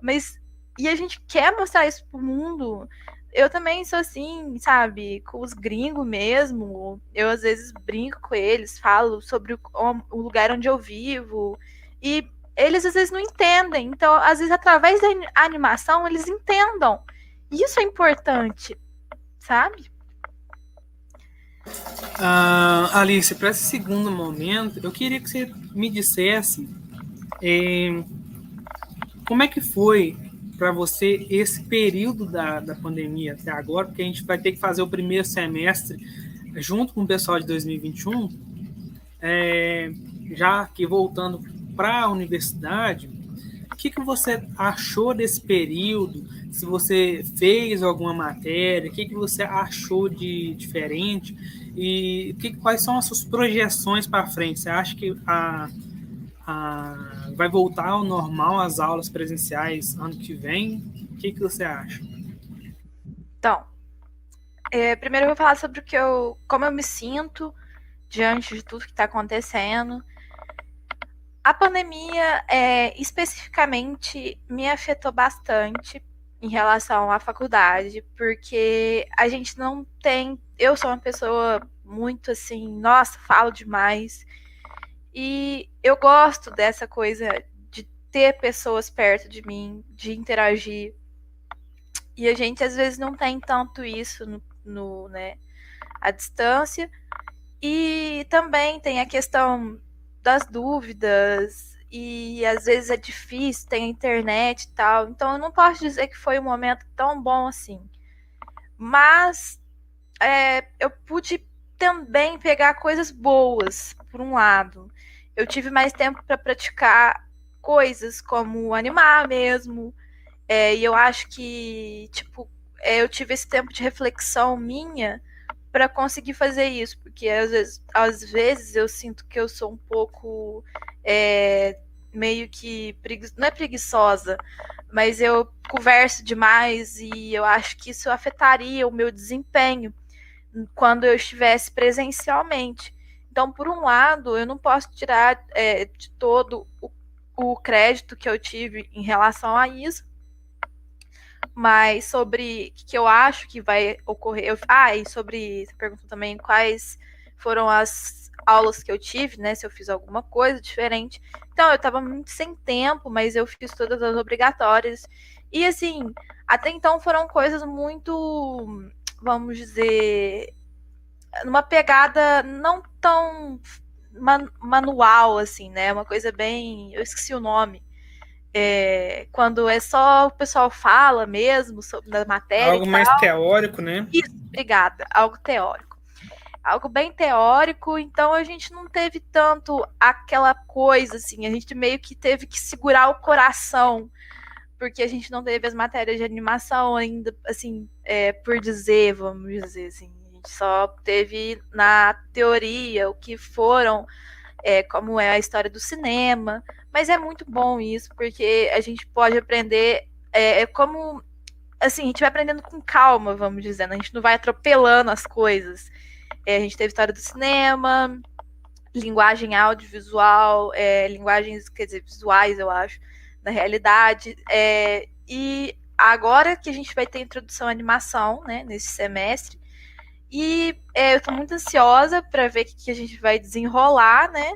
Mas, e a gente quer mostrar isso pro mundo. Eu também sou assim, sabe, com os gringos mesmo. Eu às vezes brinco com eles, falo sobre o, o lugar onde eu vivo. E eles às vezes não entendem. Então, às vezes, através da animação, eles entendam. Isso é importante, sabe? Uh, Alice, para esse segundo momento, eu queria que você me dissesse eh, como é que foi para você esse período da, da pandemia até agora, porque a gente vai ter que fazer o primeiro semestre junto com o pessoal de 2021, é, já que voltando para a universidade, o que, que você achou desse período? se você fez alguma matéria, o que, que você achou de diferente e que, quais são as suas projeções para frente. Você acha que a, a, vai voltar ao normal as aulas presenciais ano que vem? O que, que você acha? Então, é, primeiro eu vou falar sobre o que eu, como eu me sinto diante de tudo que está acontecendo. A pandemia, é, especificamente, me afetou bastante em relação à faculdade, porque a gente não tem. Eu sou uma pessoa muito assim, nossa, falo demais. E eu gosto dessa coisa de ter pessoas perto de mim, de interagir. E a gente às vezes não tem tanto isso no, no né, à distância. E também tem a questão das dúvidas, e às vezes é difícil, tem a internet e tal. Então eu não posso dizer que foi um momento tão bom assim. Mas é, eu pude também pegar coisas boas, por um lado. Eu tive mais tempo para praticar coisas como animar mesmo. É, e eu acho que, tipo, é, eu tive esse tempo de reflexão minha para conseguir fazer isso, porque às vezes, às vezes eu sinto que eu sou um pouco é, meio que pregui... não é preguiçosa, mas eu converso demais e eu acho que isso afetaria o meu desempenho quando eu estivesse presencialmente. Então, por um lado, eu não posso tirar é, de todo o, o crédito que eu tive em relação a isso, mas sobre o que eu acho que vai ocorrer. Eu, ah, e sobre. Você perguntou também quais foram as aulas que eu tive, né? Se eu fiz alguma coisa diferente. Então, eu estava muito sem tempo, mas eu fiz todas as obrigatórias. E assim, até então foram coisas muito, vamos dizer, numa pegada não tão man, manual, assim, né? Uma coisa bem. Eu esqueci o nome. É, quando é só o pessoal fala mesmo sobre a matéria. Algo mais teórico, né? Isso, obrigada. Algo teórico. Algo bem teórico, então a gente não teve tanto aquela coisa, assim, a gente meio que teve que segurar o coração, porque a gente não teve as matérias de animação ainda, assim, é, por dizer, vamos dizer assim só teve na teoria o que foram, é, como é a história do cinema. Mas é muito bom isso, porque a gente pode aprender é, é como. Assim, a gente vai aprendendo com calma, vamos dizendo. A gente não vai atropelando as coisas. É, a gente teve história do cinema, linguagem audiovisual, é, linguagens, quer dizer, visuais, eu acho, da realidade. É, e agora que a gente vai ter introdução à animação, né, nesse semestre, e é, eu estou muito ansiosa para ver o que, que, a gente vai desenrolar, né?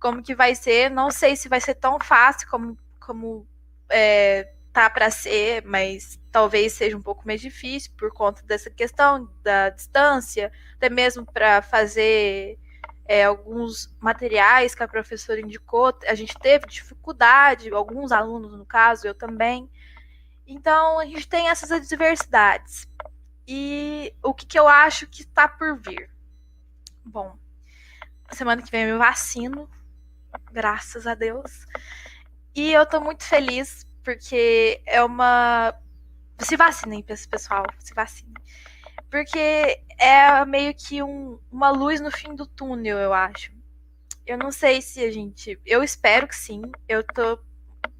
Como que vai ser. Não sei se vai ser tão fácil como, como é, tá para ser, mas talvez seja um pouco mais difícil por conta dessa questão da distância, até mesmo para fazer é, alguns materiais que a professora indicou, a gente teve dificuldade, alguns alunos no caso, eu também. Então a gente tem essas adversidades. E o que, que eu acho que está por vir? Bom, semana que vem eu me vacino, graças a Deus. E eu tô muito feliz porque é uma. Se vacinem, pessoal, se vacinem. Porque é meio que um, uma luz no fim do túnel, eu acho. Eu não sei se a gente. Eu espero que sim. Eu tô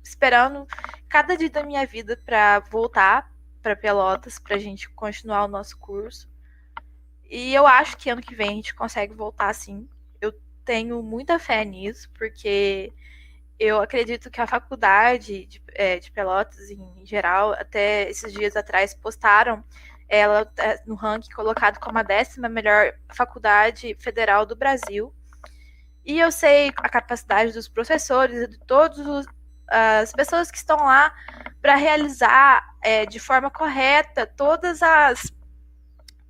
esperando cada dia da minha vida para voltar para Pelotas para a gente continuar o nosso curso. E eu acho que ano que vem a gente consegue voltar sim. Eu tenho muita fé nisso, porque eu acredito que a faculdade de, é, de Pelotas, em geral, até esses dias atrás, postaram ela é, no ranking colocado como a décima melhor faculdade federal do Brasil. E eu sei a capacidade dos professores e de todos os, as pessoas que estão lá para realizar é, de forma correta todas as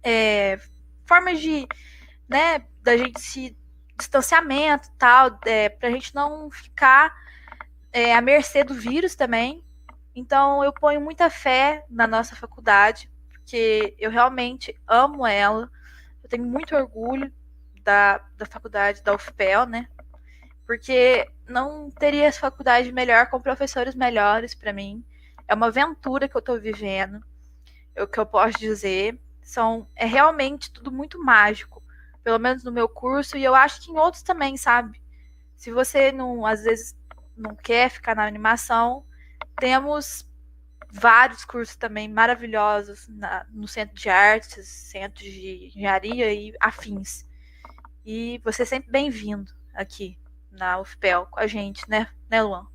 é, formas de, né, da gente se distanciamento tal, é, para a gente não ficar é, à mercê do vírus também. Então eu ponho muita fé na nossa faculdade, porque eu realmente amo ela. Eu tenho muito orgulho da, da faculdade da UFPEL, né? Porque não teria faculdade melhor com professores melhores para mim. É uma aventura que eu estou vivendo. É o que eu posso dizer. São, é realmente tudo muito mágico. Pelo menos no meu curso, e eu acho que em outros também, sabe? Se você não, às vezes, não quer ficar na animação, temos vários cursos também maravilhosos na, no centro de artes, centro de engenharia e afins. E você é sempre bem-vindo aqui na UFPEL com a gente, né, né, Luan?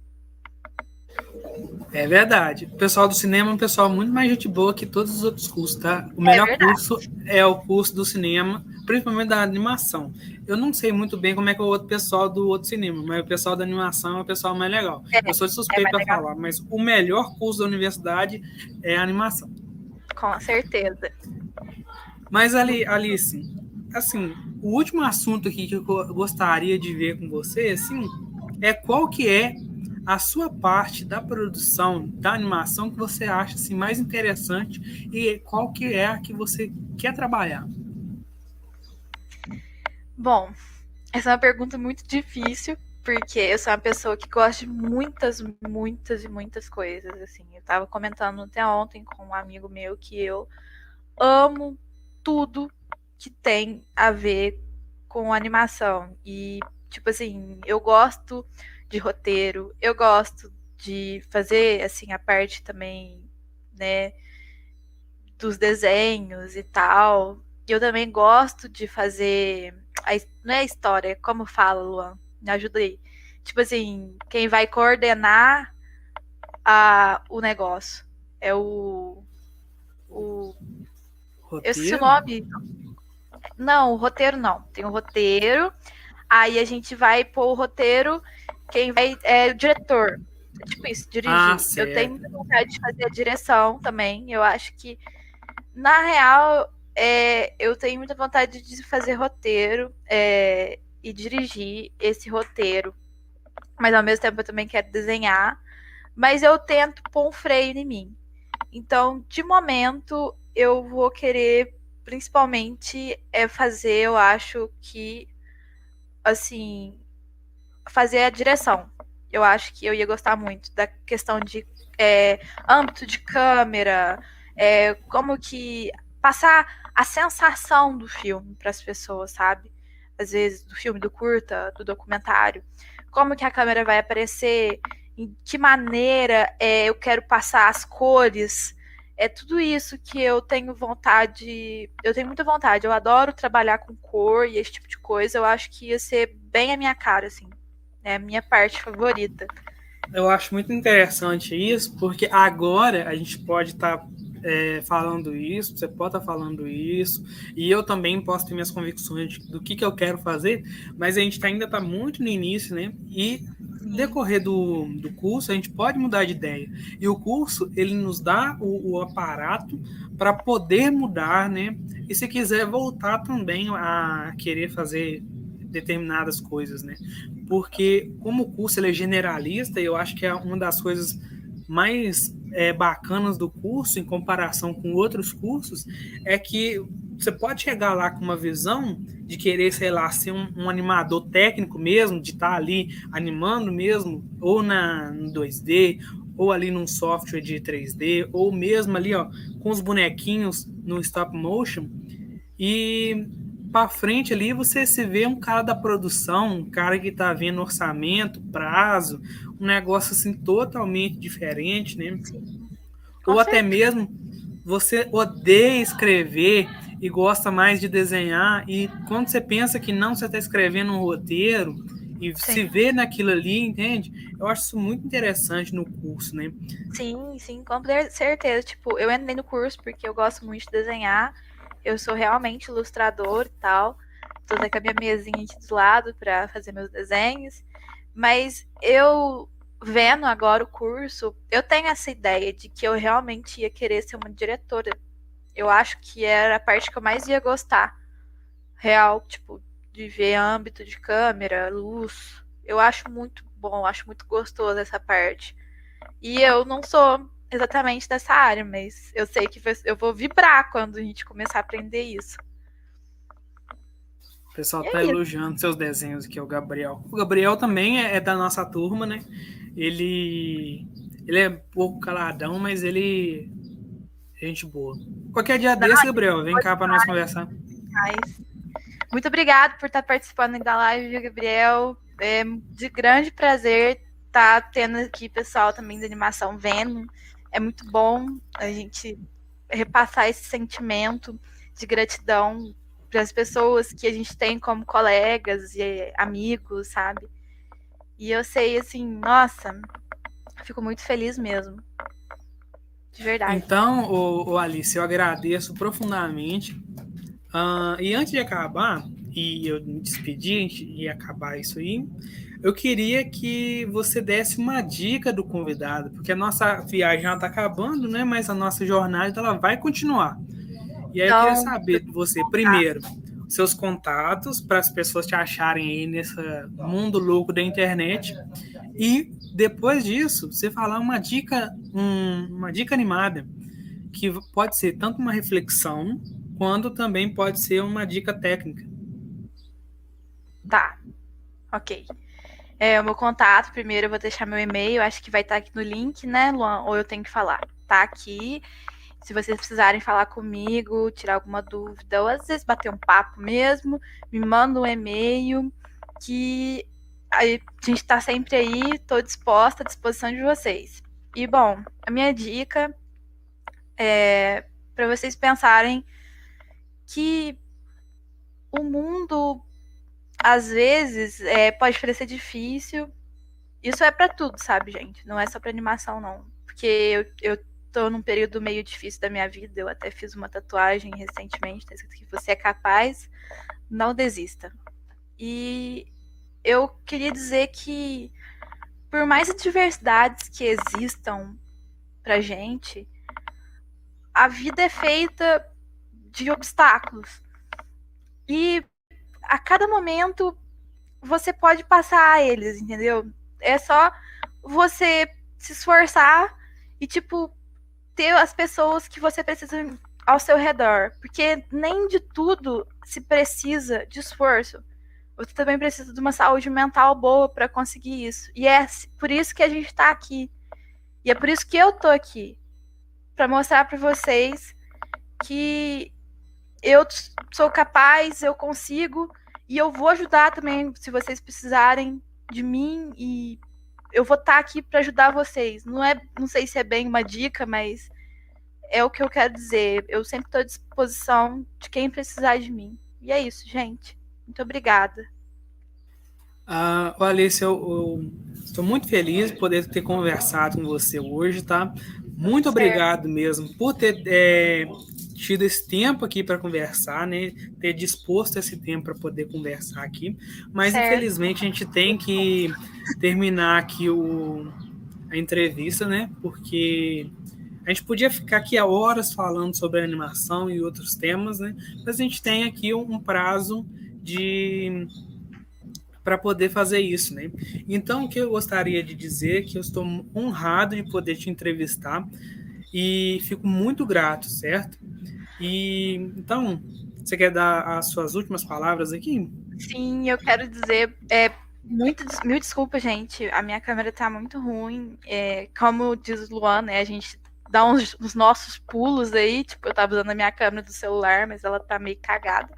É verdade. O pessoal do cinema é um pessoal muito mais gente boa que todos os outros cursos, tá? O melhor é curso é o curso do cinema, principalmente da animação. Eu não sei muito bem como é que é o outro pessoal do outro cinema, mas o pessoal da animação é o pessoal mais legal. É, eu sou suspeito é para falar, mas o melhor curso da universidade é a animação. Com certeza. Mas ali, Alice, assim, o último assunto aqui que eu gostaria de ver com você, assim, é qual que é a sua parte da produção da animação que você acha assim, mais interessante e qual que é a que você quer trabalhar? Bom, essa é uma pergunta muito difícil, porque eu sou uma pessoa que gosta de muitas, muitas e muitas coisas, assim. Eu estava comentando até ontem com um amigo meu que eu amo tudo que tem a ver com animação. E, tipo assim, eu gosto de roteiro, eu gosto de fazer, assim, a parte também, né, dos desenhos e tal. Eu também gosto de fazer. A, não é a história, como fala, Luan? Me ajuda aí. Tipo assim, quem vai coordenar a, o negócio é o. O. Roteiro? Eu esqueci o nome. Não, o roteiro não. Tem o roteiro. Aí a gente vai pôr o roteiro. Quem vai é o diretor. Tipo isso, dirigir. Ah, eu tenho muita vontade de fazer a direção também. Eu acho que, na real, é, eu tenho muita vontade de fazer roteiro é, e dirigir esse roteiro. Mas ao mesmo tempo eu também quero desenhar. Mas eu tento pôr um freio em mim. Então, de momento, eu vou querer principalmente é fazer, eu acho que assim, fazer a direção. Eu acho que eu ia gostar muito da questão de é, âmbito de câmera, é, como que passar a sensação do filme para as pessoas, sabe? Às vezes do filme, do curta, do documentário, como que a câmera vai aparecer, em que maneira é, eu quero passar as cores, é tudo isso que eu tenho vontade, eu tenho muita vontade. Eu adoro trabalhar com cor e esse tipo de coisa. Eu acho que ia ser bem a minha cara, assim, é a minha parte favorita. Eu acho muito interessante isso, porque agora a gente pode estar tá é, falando isso, você pode estar falando isso, e eu também posso ter minhas convicções do que, que eu quero fazer, mas a gente tá, ainda está muito no início, né? E decorrer do, do curso, a gente pode mudar de ideia. E o curso, ele nos dá o, o aparato para poder mudar, né? E se quiser voltar também a querer fazer determinadas coisas, né? Porque como o curso ele é generalista, eu acho que é uma das coisas mais é, bacanas do curso, em comparação com outros cursos, é que você pode chegar lá com uma visão de querer, sei lá, ser um, um animador técnico mesmo, de estar tá ali animando mesmo, ou na no 2D, ou ali num software de 3D, ou mesmo ali, ó, com os bonequinhos no stop motion. E para frente ali você se vê um cara da produção, um cara que está vendo orçamento, prazo, um negócio assim totalmente diferente, né? Ou certeza. até mesmo você odeia escrever e gosta mais de desenhar e quando você pensa que não você está escrevendo um roteiro e sim. se vê naquilo ali, entende? Eu acho isso muito interessante no curso, né? Sim, sim, com certeza. Tipo, eu entrei no curso porque eu gosto muito de desenhar eu sou realmente ilustrador e tal. Tô com a minha mesinha aqui do lado para fazer meus desenhos. Mas eu vendo agora o curso, eu tenho essa ideia de que eu realmente ia querer ser uma diretora. Eu acho que era a parte que eu mais ia gostar. Real, tipo, de ver âmbito de câmera, luz. Eu acho muito bom, acho muito gostoso essa parte. E eu não sou exatamente dessa área, mas eu sei que eu vou vibrar quando a gente começar a aprender isso. O pessoal está elogiando seus desenhos aqui, o Gabriel. O Gabriel também é, é, da nossa turma, né? Ele, ele é pouco caladão, mas ele é gente boa. Qualquer dia desse, Gabriel, vem cá para nós conversar. Muito obrigado por estar participando da live, Gabriel. É de grande prazer estar tendo aqui pessoal também da animação vendo é muito bom a gente repassar esse sentimento de gratidão para as pessoas que a gente tem como colegas e amigos, sabe? E eu sei, assim, nossa, fico muito feliz mesmo. De verdade. Então, o, Alice, eu agradeço profundamente. Uh, e antes de acabar, e eu me despedir e acabar isso aí, eu queria que você desse uma dica do convidado, porque a nossa viagem já está acabando, né? Mas a nossa jornada ela vai continuar. E aí então, eu queria então, saber de você, primeiro, seus contatos para as pessoas te acharem aí nesse mundo louco da internet. E depois disso, você falar uma dica, um, uma dica animada, que pode ser tanto uma reflexão, quanto também pode ser uma dica técnica. Tá. Ok. É, o meu contato, primeiro eu vou deixar meu e-mail, acho que vai estar aqui no link, né, Luan? Ou eu tenho que falar? Tá aqui. Se vocês precisarem falar comigo, tirar alguma dúvida, ou às vezes bater um papo mesmo, me manda um e-mail que a gente está sempre aí, estou disposta, à disposição de vocês. E bom, a minha dica é para vocês pensarem que o mundo às vezes é, pode parecer difícil. Isso é para tudo, sabe, gente? Não é só para animação, não. Porque eu, eu tô num período meio difícil da minha vida. Eu até fiz uma tatuagem recentemente, tá escrito que você é capaz, não desista. E eu queria dizer que, por mais adversidades que existam pra gente, a vida é feita de obstáculos. E a cada momento você pode passar a eles, entendeu? É só você se esforçar e, tipo, ter as pessoas que você precisa ao seu redor. Porque nem de tudo se precisa de esforço. Você também precisa de uma saúde mental boa para conseguir isso. E é por isso que a gente está aqui. E é por isso que eu tô aqui. Para mostrar para vocês que eu sou capaz, eu consigo e eu vou ajudar também se vocês precisarem de mim e eu vou estar tá aqui para ajudar vocês. Não é, não sei se é bem uma dica, mas é o que eu quero dizer. Eu sempre estou à disposição de quem precisar de mim. E é isso, gente. Muito obrigada. Ah, Alice, eu, estou muito feliz de poder ter conversado com você hoje, tá? Muito certo. obrigado mesmo por ter é, tido esse tempo aqui para conversar, né? Ter disposto esse tempo para poder conversar aqui. Mas certo. infelizmente a gente tem que terminar aqui o, a entrevista, né? Porque a gente podia ficar aqui há horas falando sobre animação e outros temas, né? Mas a gente tem aqui um, prazo de para poder fazer isso, né? Então, o que eu gostaria de dizer é que eu estou honrado de poder te entrevistar e fico muito grato, certo? E então, você quer dar as suas últimas palavras aqui? Sim, eu quero dizer, é, muito, mil desculpas, gente. A minha câmera tá muito ruim. É, como diz o Luan, né? A gente dá uns, uns, nossos pulos aí. Tipo, eu tava usando a minha câmera do celular, mas ela tá meio cagada.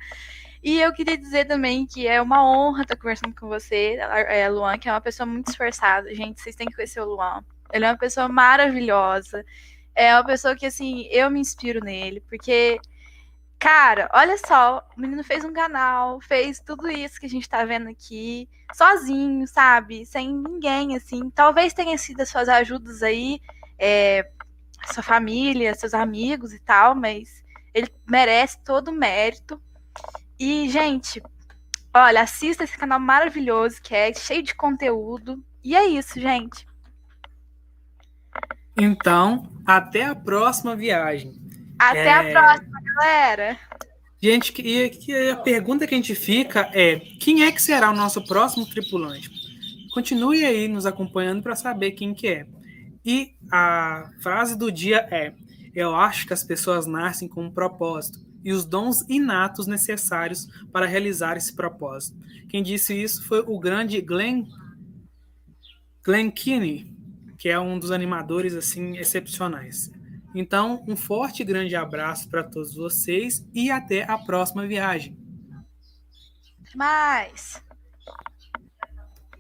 E eu queria dizer também que é uma honra estar conversando com você, é, Luan, que é uma pessoa muito esforçada. Gente, vocês têm que conhecer o Luan. Ele é uma pessoa maravilhosa. É uma pessoa que, assim, eu me inspiro nele, porque, cara, olha só, o menino fez um canal, fez tudo isso que a gente tá vendo aqui, sozinho, sabe? Sem ninguém, assim. Talvez tenha sido as suas ajudas aí, é, sua família, seus amigos e tal, mas ele merece todo o mérito. E, gente, olha, assista esse canal maravilhoso que é cheio de conteúdo. E é isso, gente. Então, até a próxima viagem. Até é... a próxima, galera. Gente, e, a pergunta que a gente fica é: quem é que será o nosso próximo tripulante? Continue aí nos acompanhando para saber quem que é. E a frase do dia é: Eu acho que as pessoas nascem com um propósito e os dons inatos necessários para realizar esse propósito. Quem disse isso foi o grande Glenn, Glenn Keane, que é um dos animadores assim excepcionais. Então, um forte e grande abraço para todos vocês e até a próxima viagem. Mais.